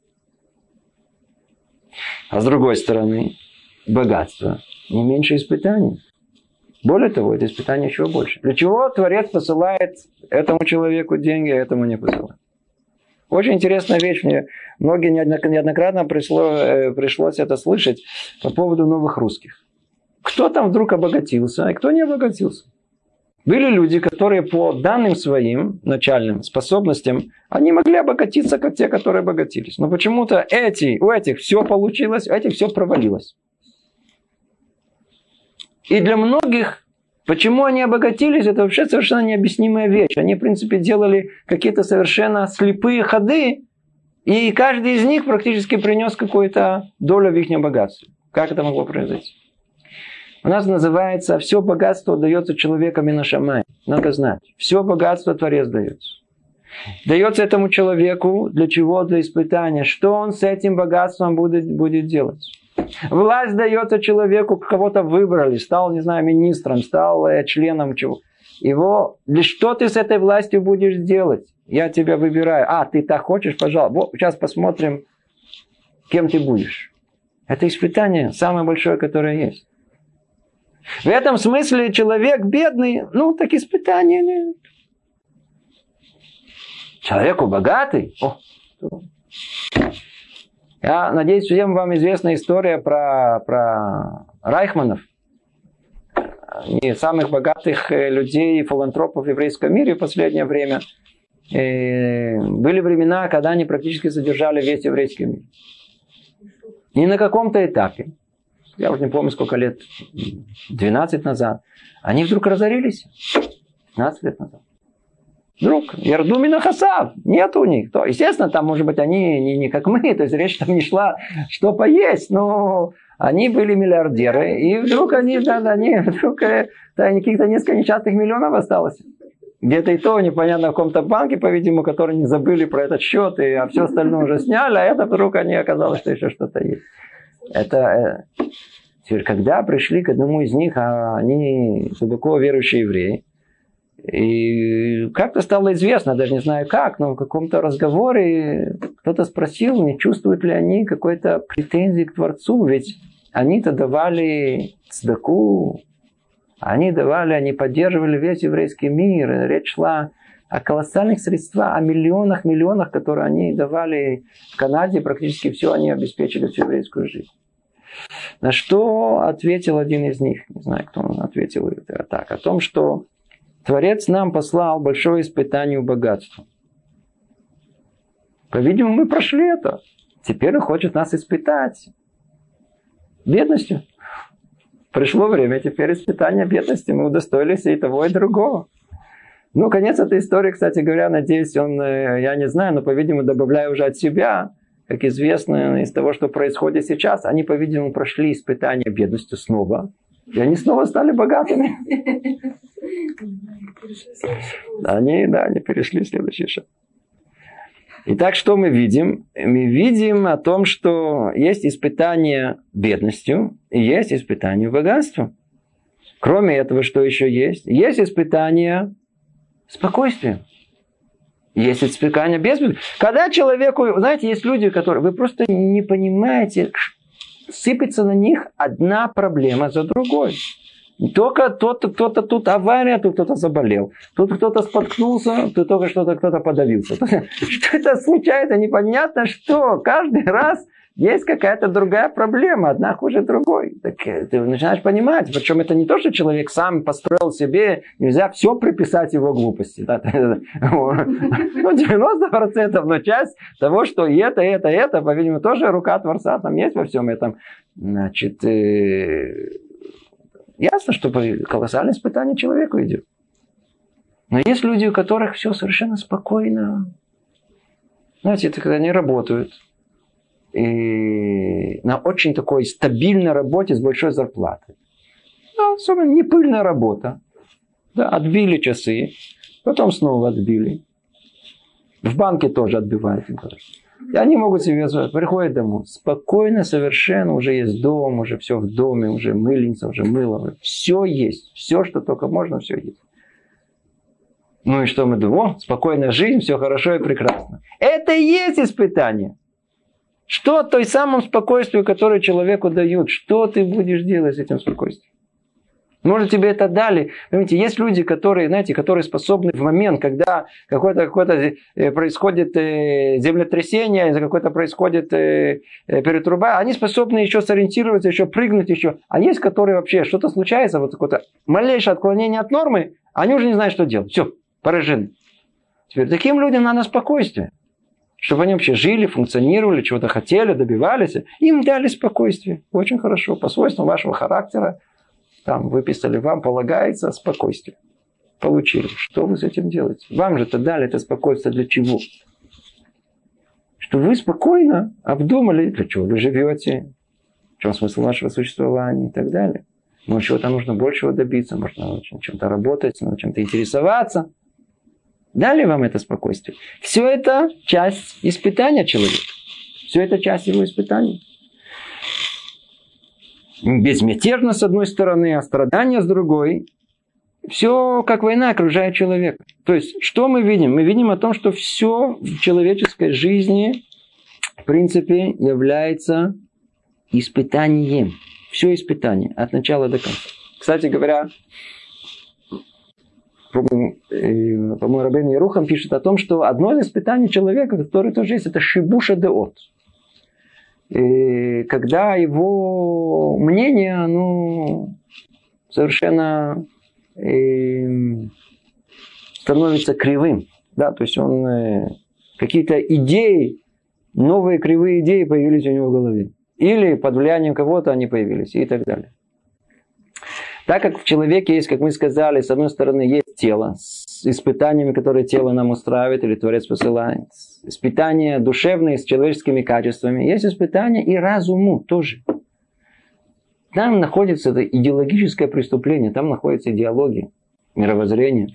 А с другой стороны, богатство не меньше испытаний. Более того, это испытание еще больше. Для чего Творец посылает этому человеку деньги, а этому не посылает? Очень интересная вещь. Мне многие неоднократно пришло, э, пришлось это слышать по поводу новых русских. Кто там вдруг обогатился, а кто не обогатился? Были люди, которые по данным своим начальным способностям, они могли обогатиться, как те, которые обогатились. Но почему-то эти, у этих все получилось, у этих все провалилось. И для многих Почему они обогатились, это вообще совершенно необъяснимая вещь. Они, в принципе, делали какие-то совершенно слепые ходы, и каждый из них практически принес какую-то долю в их богатстве. Как это могло произойти? У нас называется «все богатство дается человеку Минашамай». Надо знать. Все богатство Творец дается. Дается этому человеку для чего? Для испытания. Что он с этим богатством будет, будет делать? Власть дается человеку, кого-то выбрали, стал, не знаю, министром, стал э, членом чего. Его, что ты с этой властью будешь делать? Я тебя выбираю. А, ты так хочешь, пожалуйста. Вот, сейчас посмотрим, кем ты будешь. Это испытание самое большое, которое есть. В этом смысле человек бедный, ну, так испытания нет. Человеку богатый. О, я надеюсь, всем вам известна история про, про Райхманов. Не самых богатых э, людей, филантропов в еврейском мире в последнее время. И были времена, когда они практически содержали весь еврейский мир. И на каком-то этапе, я уже не помню, сколько лет, 12 назад, они вдруг разорились. 15 лет назад. Вдруг Ярдумина Хасав, нет у них. То, естественно, там, может быть, они не, не как мы, то есть речь там не шла, что поесть, но они были миллиардеры, и вдруг они, да, да, не, вдруг да, каких-то несколько несчастных миллионов осталось. Где-то и то непонятно в каком-то банке, по-видимому, которые не забыли про этот счет, и, а все остальное уже сняли, а это вдруг они оказалось, что еще что-то есть. Это, э, теперь, когда пришли к одному из них, а они глубоко верующие евреи, и как-то стало известно, даже не знаю как, но в каком-то разговоре кто-то спросил, не чувствуют ли они какой-то претензии к Творцу, ведь они-то давали цдаку, они давали, они поддерживали весь еврейский мир. Речь шла о колоссальных средствах, о миллионах, миллионах, которые они давали в Канаде, практически все они обеспечили всю еврейскую жизнь. На что ответил один из них, не знаю, кто он ответил так, о том, что Творец нам послал большое испытание богатства. По-видимому, мы прошли это. Теперь он хочет нас испытать. Бедностью. Пришло время теперь испытания бедности. Мы удостоились и того, и другого. Ну, конец этой истории, кстати говоря, надеюсь, он, э, я не знаю, но, по-видимому, добавляю уже от себя, как известно из того, что происходит сейчас, они, по-видимому, прошли испытание бедностью снова. И они снова стали богатыми. Они, да, они перешли в следующий шаг. Итак, что мы видим? Мы видим о том, что есть испытание бедностью и есть испытание богатством. Кроме этого, что еще есть? Есть испытание спокойствием. Есть испытание без Когда человеку, знаете, есть люди, которые, вы просто не понимаете, сыпется на них одна проблема за другой. Только кто-то, кто-то тут авария, тут кто-то заболел. Тут кто-то споткнулся, тут только что-то кто-то подавился. Что это случается, непонятно что. Каждый раз есть какая-то другая проблема, одна хуже другой. Так э, ты начинаешь понимать, причем это не то, что человек сам построил себе, нельзя все приписать его глупости. Ну, 90%, но часть того, что и это, это, это, по-видимому, тоже рука Творца там есть во всем этом. Значит, э, Ясно, что колоссальное испытание человеку идет. Но есть люди, у которых все совершенно спокойно. Знаете, это когда они работают. И на очень такой стабильной работе с большой зарплатой. Да, особенно не пыльная работа. Да, отбили часы, потом снова отбили. В банке тоже отбивают. И они могут себе приходят домой, спокойно, совершенно, уже есть дом, уже все в доме, уже мыльница, уже мыло, все есть, все, что только можно, все есть. Ну и что мы думаем? О, спокойная жизнь, все хорошо и прекрасно. Это и есть испытание. Что той самом спокойствию, которое человеку дают, что ты будешь делать с этим спокойствием? Может, тебе это дали. Понимаете, есть люди, которые, знаете, которые способны в момент, когда какое-то какое э, происходит э, землетрясение, какое-то происходит э, перетруба, они способны еще сориентироваться, еще прыгнуть еще. А есть, которые вообще что-то случается, вот какое-то малейшее отклонение от нормы, они уже не знают, что делать. Все, поражены. Теперь таким людям надо спокойствие. Чтобы они вообще жили, функционировали, чего-то хотели, добивались. Им дали спокойствие. Очень хорошо, по свойствам вашего характера, там выписали, вам полагается спокойствие. Получили. Что вы с этим делаете? Вам же это дали это спокойствие для чего? Что вы спокойно обдумали, для чего вы живете, в чем смысл вашего существования и так далее. Может, чего-то нужно большего добиться, можно чем-то работать, чем-то интересоваться. Дали вам это спокойствие. Все это часть испытания человека. Все это часть его испытания безмятежно с одной стороны, а страдания с другой. Все как война окружает человека. То есть, что мы видим? Мы видим о том, что все в человеческой жизни, в принципе, является испытанием. Все испытание, от начала до конца. Кстати говоря, по-моему, Рабин Ярухам пишет о том, что одно из испытаний человека, который тоже есть, это шибуша деот. И когда его мнение, ну, совершенно становится кривым. Да, то есть он э, какие-то идеи, новые кривые идеи появились у него в голове. Или под влиянием кого-то они появились и так далее. Так как в человеке есть, как мы сказали, с одной стороны есть тело с испытаниями, которые тело нам устраивает или Творец посылает. Испытания душевные с человеческими качествами. Есть испытания и разуму тоже. Там находится это идеологическое преступление, там находится идеология, мировоззрение.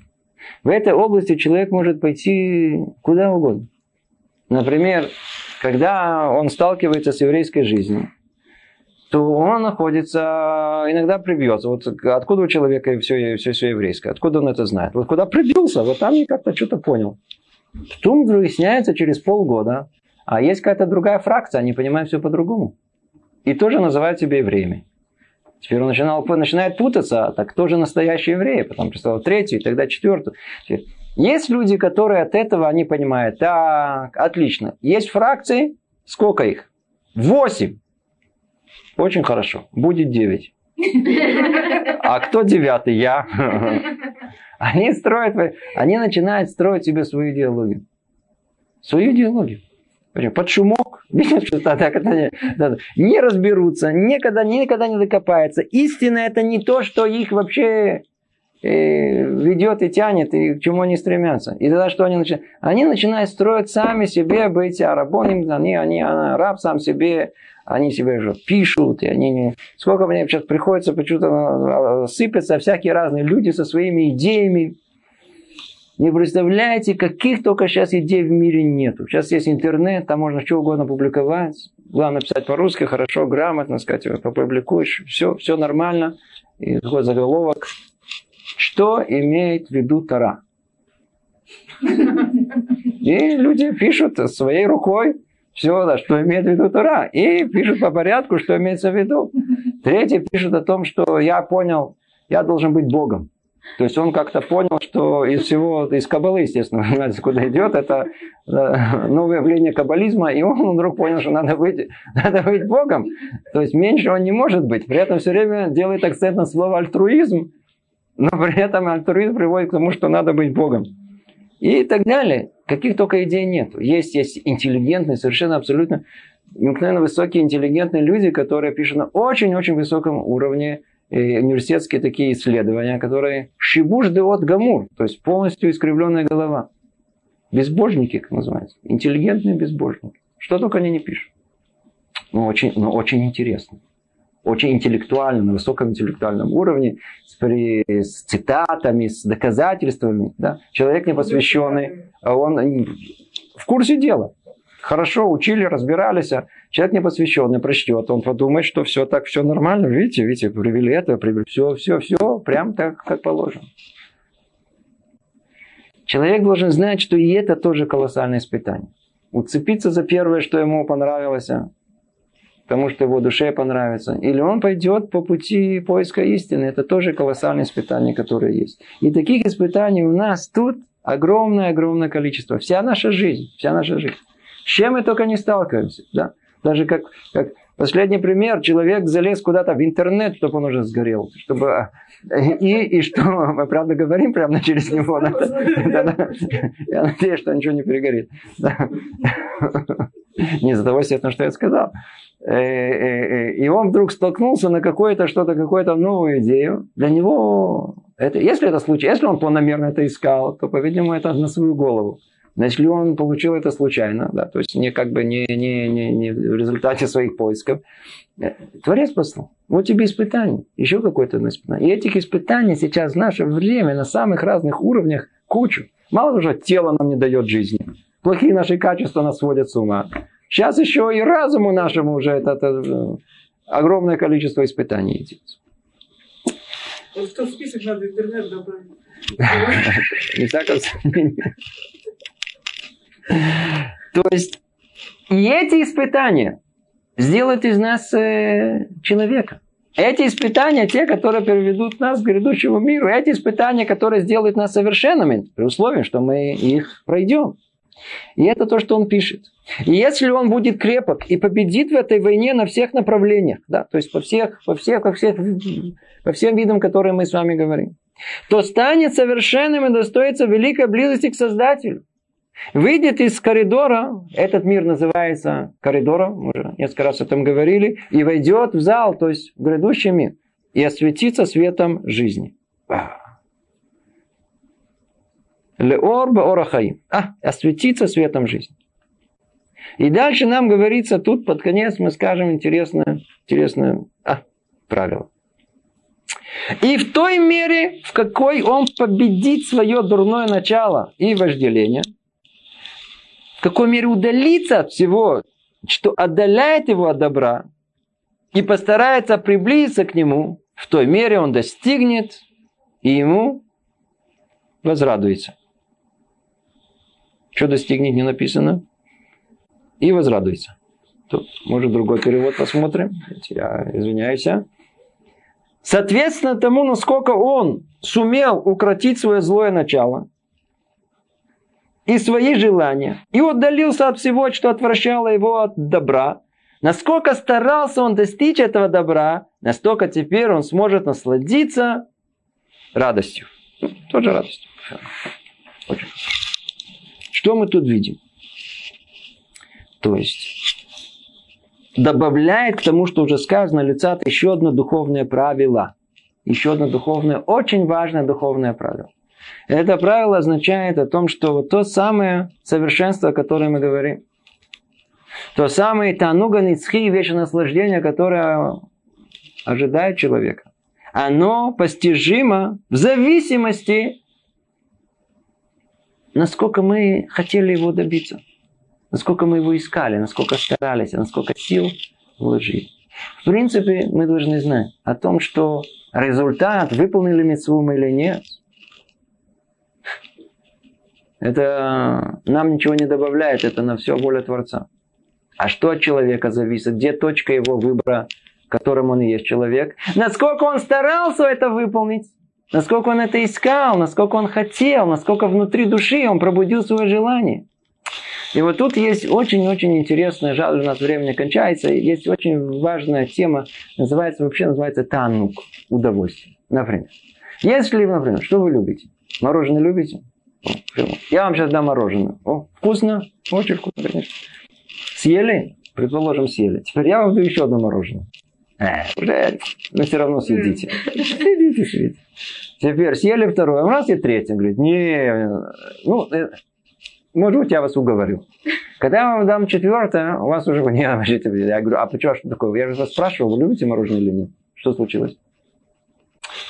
В этой области человек может пойти куда угодно. Например, когда он сталкивается с еврейской жизнью, то он находится, иногда прибьется. Вот откуда у человека все, все, все еврейское? Откуда он это знает? Вот куда прибился, вот там не как-то что-то понял. Потом выясняется через полгода, а есть какая-то другая фракция, они понимают все по-другому. И тоже называют себя евреями. Теперь он начинал, начинает путаться, так кто же настоящий еврей? Потом представил третий, тогда четвертый. Есть люди, которые от этого они понимают, так, отлично. Есть фракции, сколько их? Восемь. Очень хорошо. Будет девять. А кто девятый? Я. Они строят, они начинают строить себе свою идеологию. Свою идеологию. Под шумок, не, разберутся, никогда, никогда не докопаются. Истина это не то, что их вообще э, ведет и тянет, и к чему они стремятся. И тогда что они начинают? Они начинают строить сами себе быть арабоним, они, они, раб сам себе, они себе же пишут, и они не... Сколько мне сейчас приходится почему-то сыпятся всякие разные люди со своими идеями, не представляете, каких только сейчас идей в мире нету. Сейчас есть интернет, там можно что угодно публиковать. Главное писать по-русски, хорошо, грамотно, сказать, попубликуешь, все, все нормально. И такой заголовок. Что имеет в виду Тара? И люди пишут своей рукой все, да, что имеет в виду Тора. И пишут по порядку, что имеется в виду. Третий пишет о том, что я понял, я должен быть Богом. То есть он как-то понял, что из всего, из кабалы, естественно, знаете, куда идет, это новое явление каббализма, и он вдруг понял, что надо быть, надо быть Богом. То есть меньше он не может быть. При этом все время делает акцент на слово альтруизм, но при этом альтруизм приводит к тому, что надо быть Богом. И так далее. Каких только идей нет. Есть, есть интеллигентные, совершенно абсолютно необыкновенно высокие интеллигентные люди, которые пишут на очень-очень высоком уровне университетские такие исследования, которые шибуш деот гамур, то есть полностью искривленная голова. Безбожники, как называется. Интеллигентные безбожники. Что только они не пишут. Но очень, но очень интересно. Очень интеллектуально, на высоком интеллектуальном уровне, с, при, с цитатами, с доказательствами. Да? Человек непосвященный, он в курсе дела. Хорошо учили, разбирались, а Человек непосвященный прочтет, он подумает, что все так, все нормально. Видите, видите, привели это, привели все, все, все, прям так, как положено. Человек должен знать, что и это тоже колоссальное испытание. Уцепиться за первое, что ему понравилось, а, потому что его душе понравится. Или он пойдет по пути поиска истины. Это тоже колоссальное испытание, которое есть. И таких испытаний у нас тут огромное-огромное количество. Вся наша жизнь, вся наша жизнь. С чем мы только не сталкиваемся. Да? Даже как, как последний пример, человек залез куда-то в интернет, чтобы он уже сгорел. Чтобы... И, и что, мы правда говорим прямо через него? Я надеюсь, что ничего не перегорит. Не за того, естественно, что я сказал. Э, э, э, и он вдруг столкнулся на какое-то что-то, какую-то новую идею. Для него, это, если это случай, если он планомерно это искал, то, по-видимому, это на свою голову. Но если он получил это случайно, да, то есть не как бы не, не, не, не в результате своих поисков, Творец послал. Вот тебе испытание, еще какое-то испытание. И этих испытаний сейчас в наше время на самых разных уровнях кучу. Мало уже тело нам не дает жизни. Плохие наши качества нас сводят с ума. Сейчас еще и разуму нашему уже это, это огромное количество испытаний идет. Что в список надо интернет добавить? Не сомнении. То есть, и эти испытания сделает из нас э, человека. Эти испытания, те, которые приведут нас к грядущему миру, эти испытания, которые сделают нас совершенными, при условии, что мы их пройдем. И это то, что он пишет. И если он будет крепок и победит в этой войне на всех направлениях, да, то есть по, всех, по, всех, по, всех, по всем видам, которые мы с вами говорим, то станет совершенным и достоится великой близости к Создателю. Выйдет из коридора, этот мир называется коридором, мы уже несколько раз о этом говорили, и войдет в зал, то есть в грядущий мир, и осветится светом жизни. Леор орахаим. А, осветиться светом жизни. И дальше нам говорится, тут под конец мы скажем интересное, интересное а, правило. И в той мере, в какой он победит свое дурное начало и вожделение, в какой мере удалится от всего, что отдаляет его от добра, и постарается приблизиться к нему, в той мере он достигнет и ему возрадуется. Что достигнет, не написано. И возрадуется. Тут, может, другой перевод посмотрим. Я извиняюсь. Соответственно тому, насколько он сумел укротить свое злое начало и свои желания, и отдалился от всего, что отвращало его от добра, насколько старался он достичь этого добра, настолько теперь он сможет насладиться радостью. Тоже радостью. Очень что мы тут видим? То есть, добавляет к тому, что уже сказано, лицат еще одно духовное правило. Еще одно духовное, очень важное духовное правило. Это правило означает о том, что вот то самое совершенство, о котором мы говорим, то самое тануга ницхи, вечное наслаждение, которое ожидает человека, оно постижимо в зависимости насколько мы хотели его добиться, насколько мы его искали, насколько старались, насколько сил вложили. В принципе, мы должны знать о том, что результат, выполнили митцву мы или нет, это нам ничего не добавляет, это на все воля Творца. А что от человека зависит? Где точка его выбора, которым он и есть человек? Насколько он старался это выполнить? Насколько он это искал, насколько он хотел, насколько внутри души он пробудил свое желание. И вот тут есть очень-очень интересная, жаль, у нас время кончается, есть очень важная тема, называется, вообще называется танук, удовольствие. Например, если, например, что вы любите? Мороженое любите? Я вам сейчас дам мороженое. О, вкусно? Очень вкусно, конечно. Съели? Предположим, съели. Теперь я вам даю еще одно мороженое. Э, уже, но все равно съедите. Съедите, съедите. Теперь съели второе, у нас и третье. Говорит, не, ну, э, может быть, я вас уговорю. Когда я вам дам четвертое, у вас уже не вообще Я говорю, а почему, что такое? Я же вас спрашивал, вы любите мороженое или нет? Что случилось?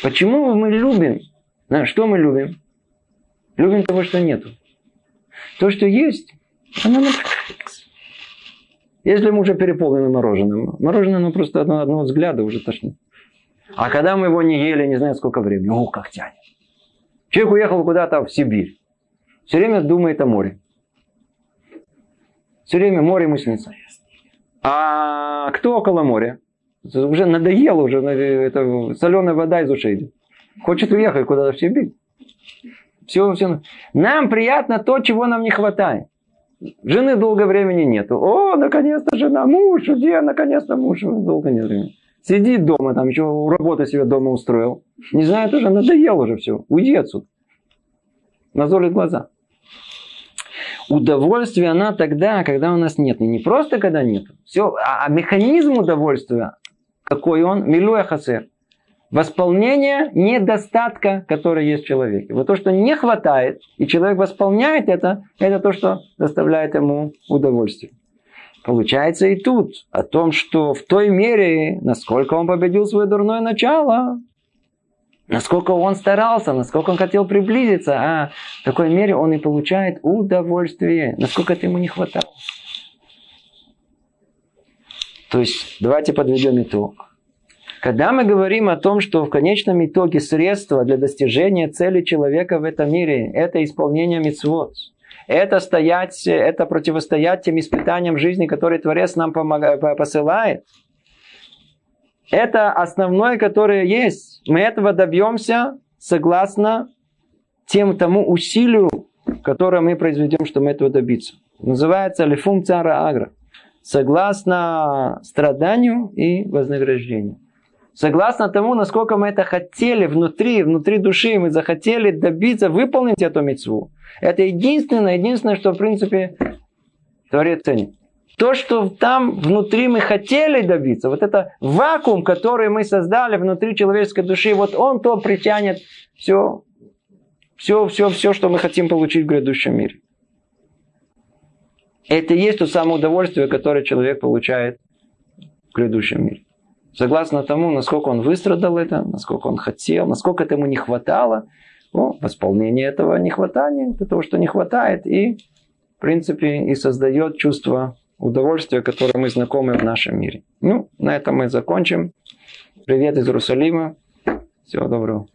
Почему мы любим? Что мы любим? Любим того, что нету. То, что есть, оно если мы уже переполнены мороженым, мороженое, ну, просто одного, одного взгляда уже тошнит. А когда мы его не ели, не знаю сколько времени, о, как тянет. Человек уехал куда-то в Сибирь. Все время думает о море. Все время море ему снится. А кто около моря? Уже надоело, уже это, соленая вода из ушей идет. Хочет уехать куда-то в Сибирь. Все, все. Нам приятно то, чего нам не хватает. Жены долго времени нету. О, наконец-то жена, муж, где, наконец-то муж, долго нет времени. Сидит дома, там еще работу себе дома устроил. Не знаю, тоже надоел уже все. Уйди отсюда. Назолит глаза. Удовольствие она тогда, когда у нас нет. И не просто когда нет. Все, а, а механизм удовольствия, какой он, милуя хасер. Восполнение недостатка, который есть в человеке. Вот то, что не хватает, и человек восполняет это, это то, что доставляет ему удовольствие. Получается и тут о том, что в той мере, насколько он победил свое дурное начало, насколько он старался, насколько он хотел приблизиться, а в такой мере он и получает удовольствие, насколько это ему не хватало. То есть, давайте подведем итог. Когда мы говорим о том, что в конечном итоге средство для достижения цели человека в этом мире – это исполнение мецвод, Это стоять, это противостоять тем испытаниям жизни, которые Творец нам помогает, посылает. Это основное, которое есть. Мы этого добьемся согласно тем тому усилию, которое мы произведем, чтобы этого добиться. Называется лифум цара агра. Согласно страданию и вознаграждению. Согласно тому, насколько мы это хотели внутри, внутри души, мы захотели добиться, выполнить эту мецву. Это единственное, единственное, что в принципе Творец ценит. То, что там внутри мы хотели добиться, вот это вакуум, который мы создали внутри человеческой души, вот он то притянет все, все, все, все, что мы хотим получить в грядущем мире. Это и есть то самое удовольствие, которое человек получает в грядущем мире. Согласно тому, насколько он выстрадал это, насколько он хотел, насколько это ему не хватало, ну, восполнение этого не хватания, того, что не хватает, и, в принципе, и создает чувство удовольствия, которое мы знакомы в нашем мире. Ну, на этом мы закончим. Привет из Иерусалима. Всего доброго.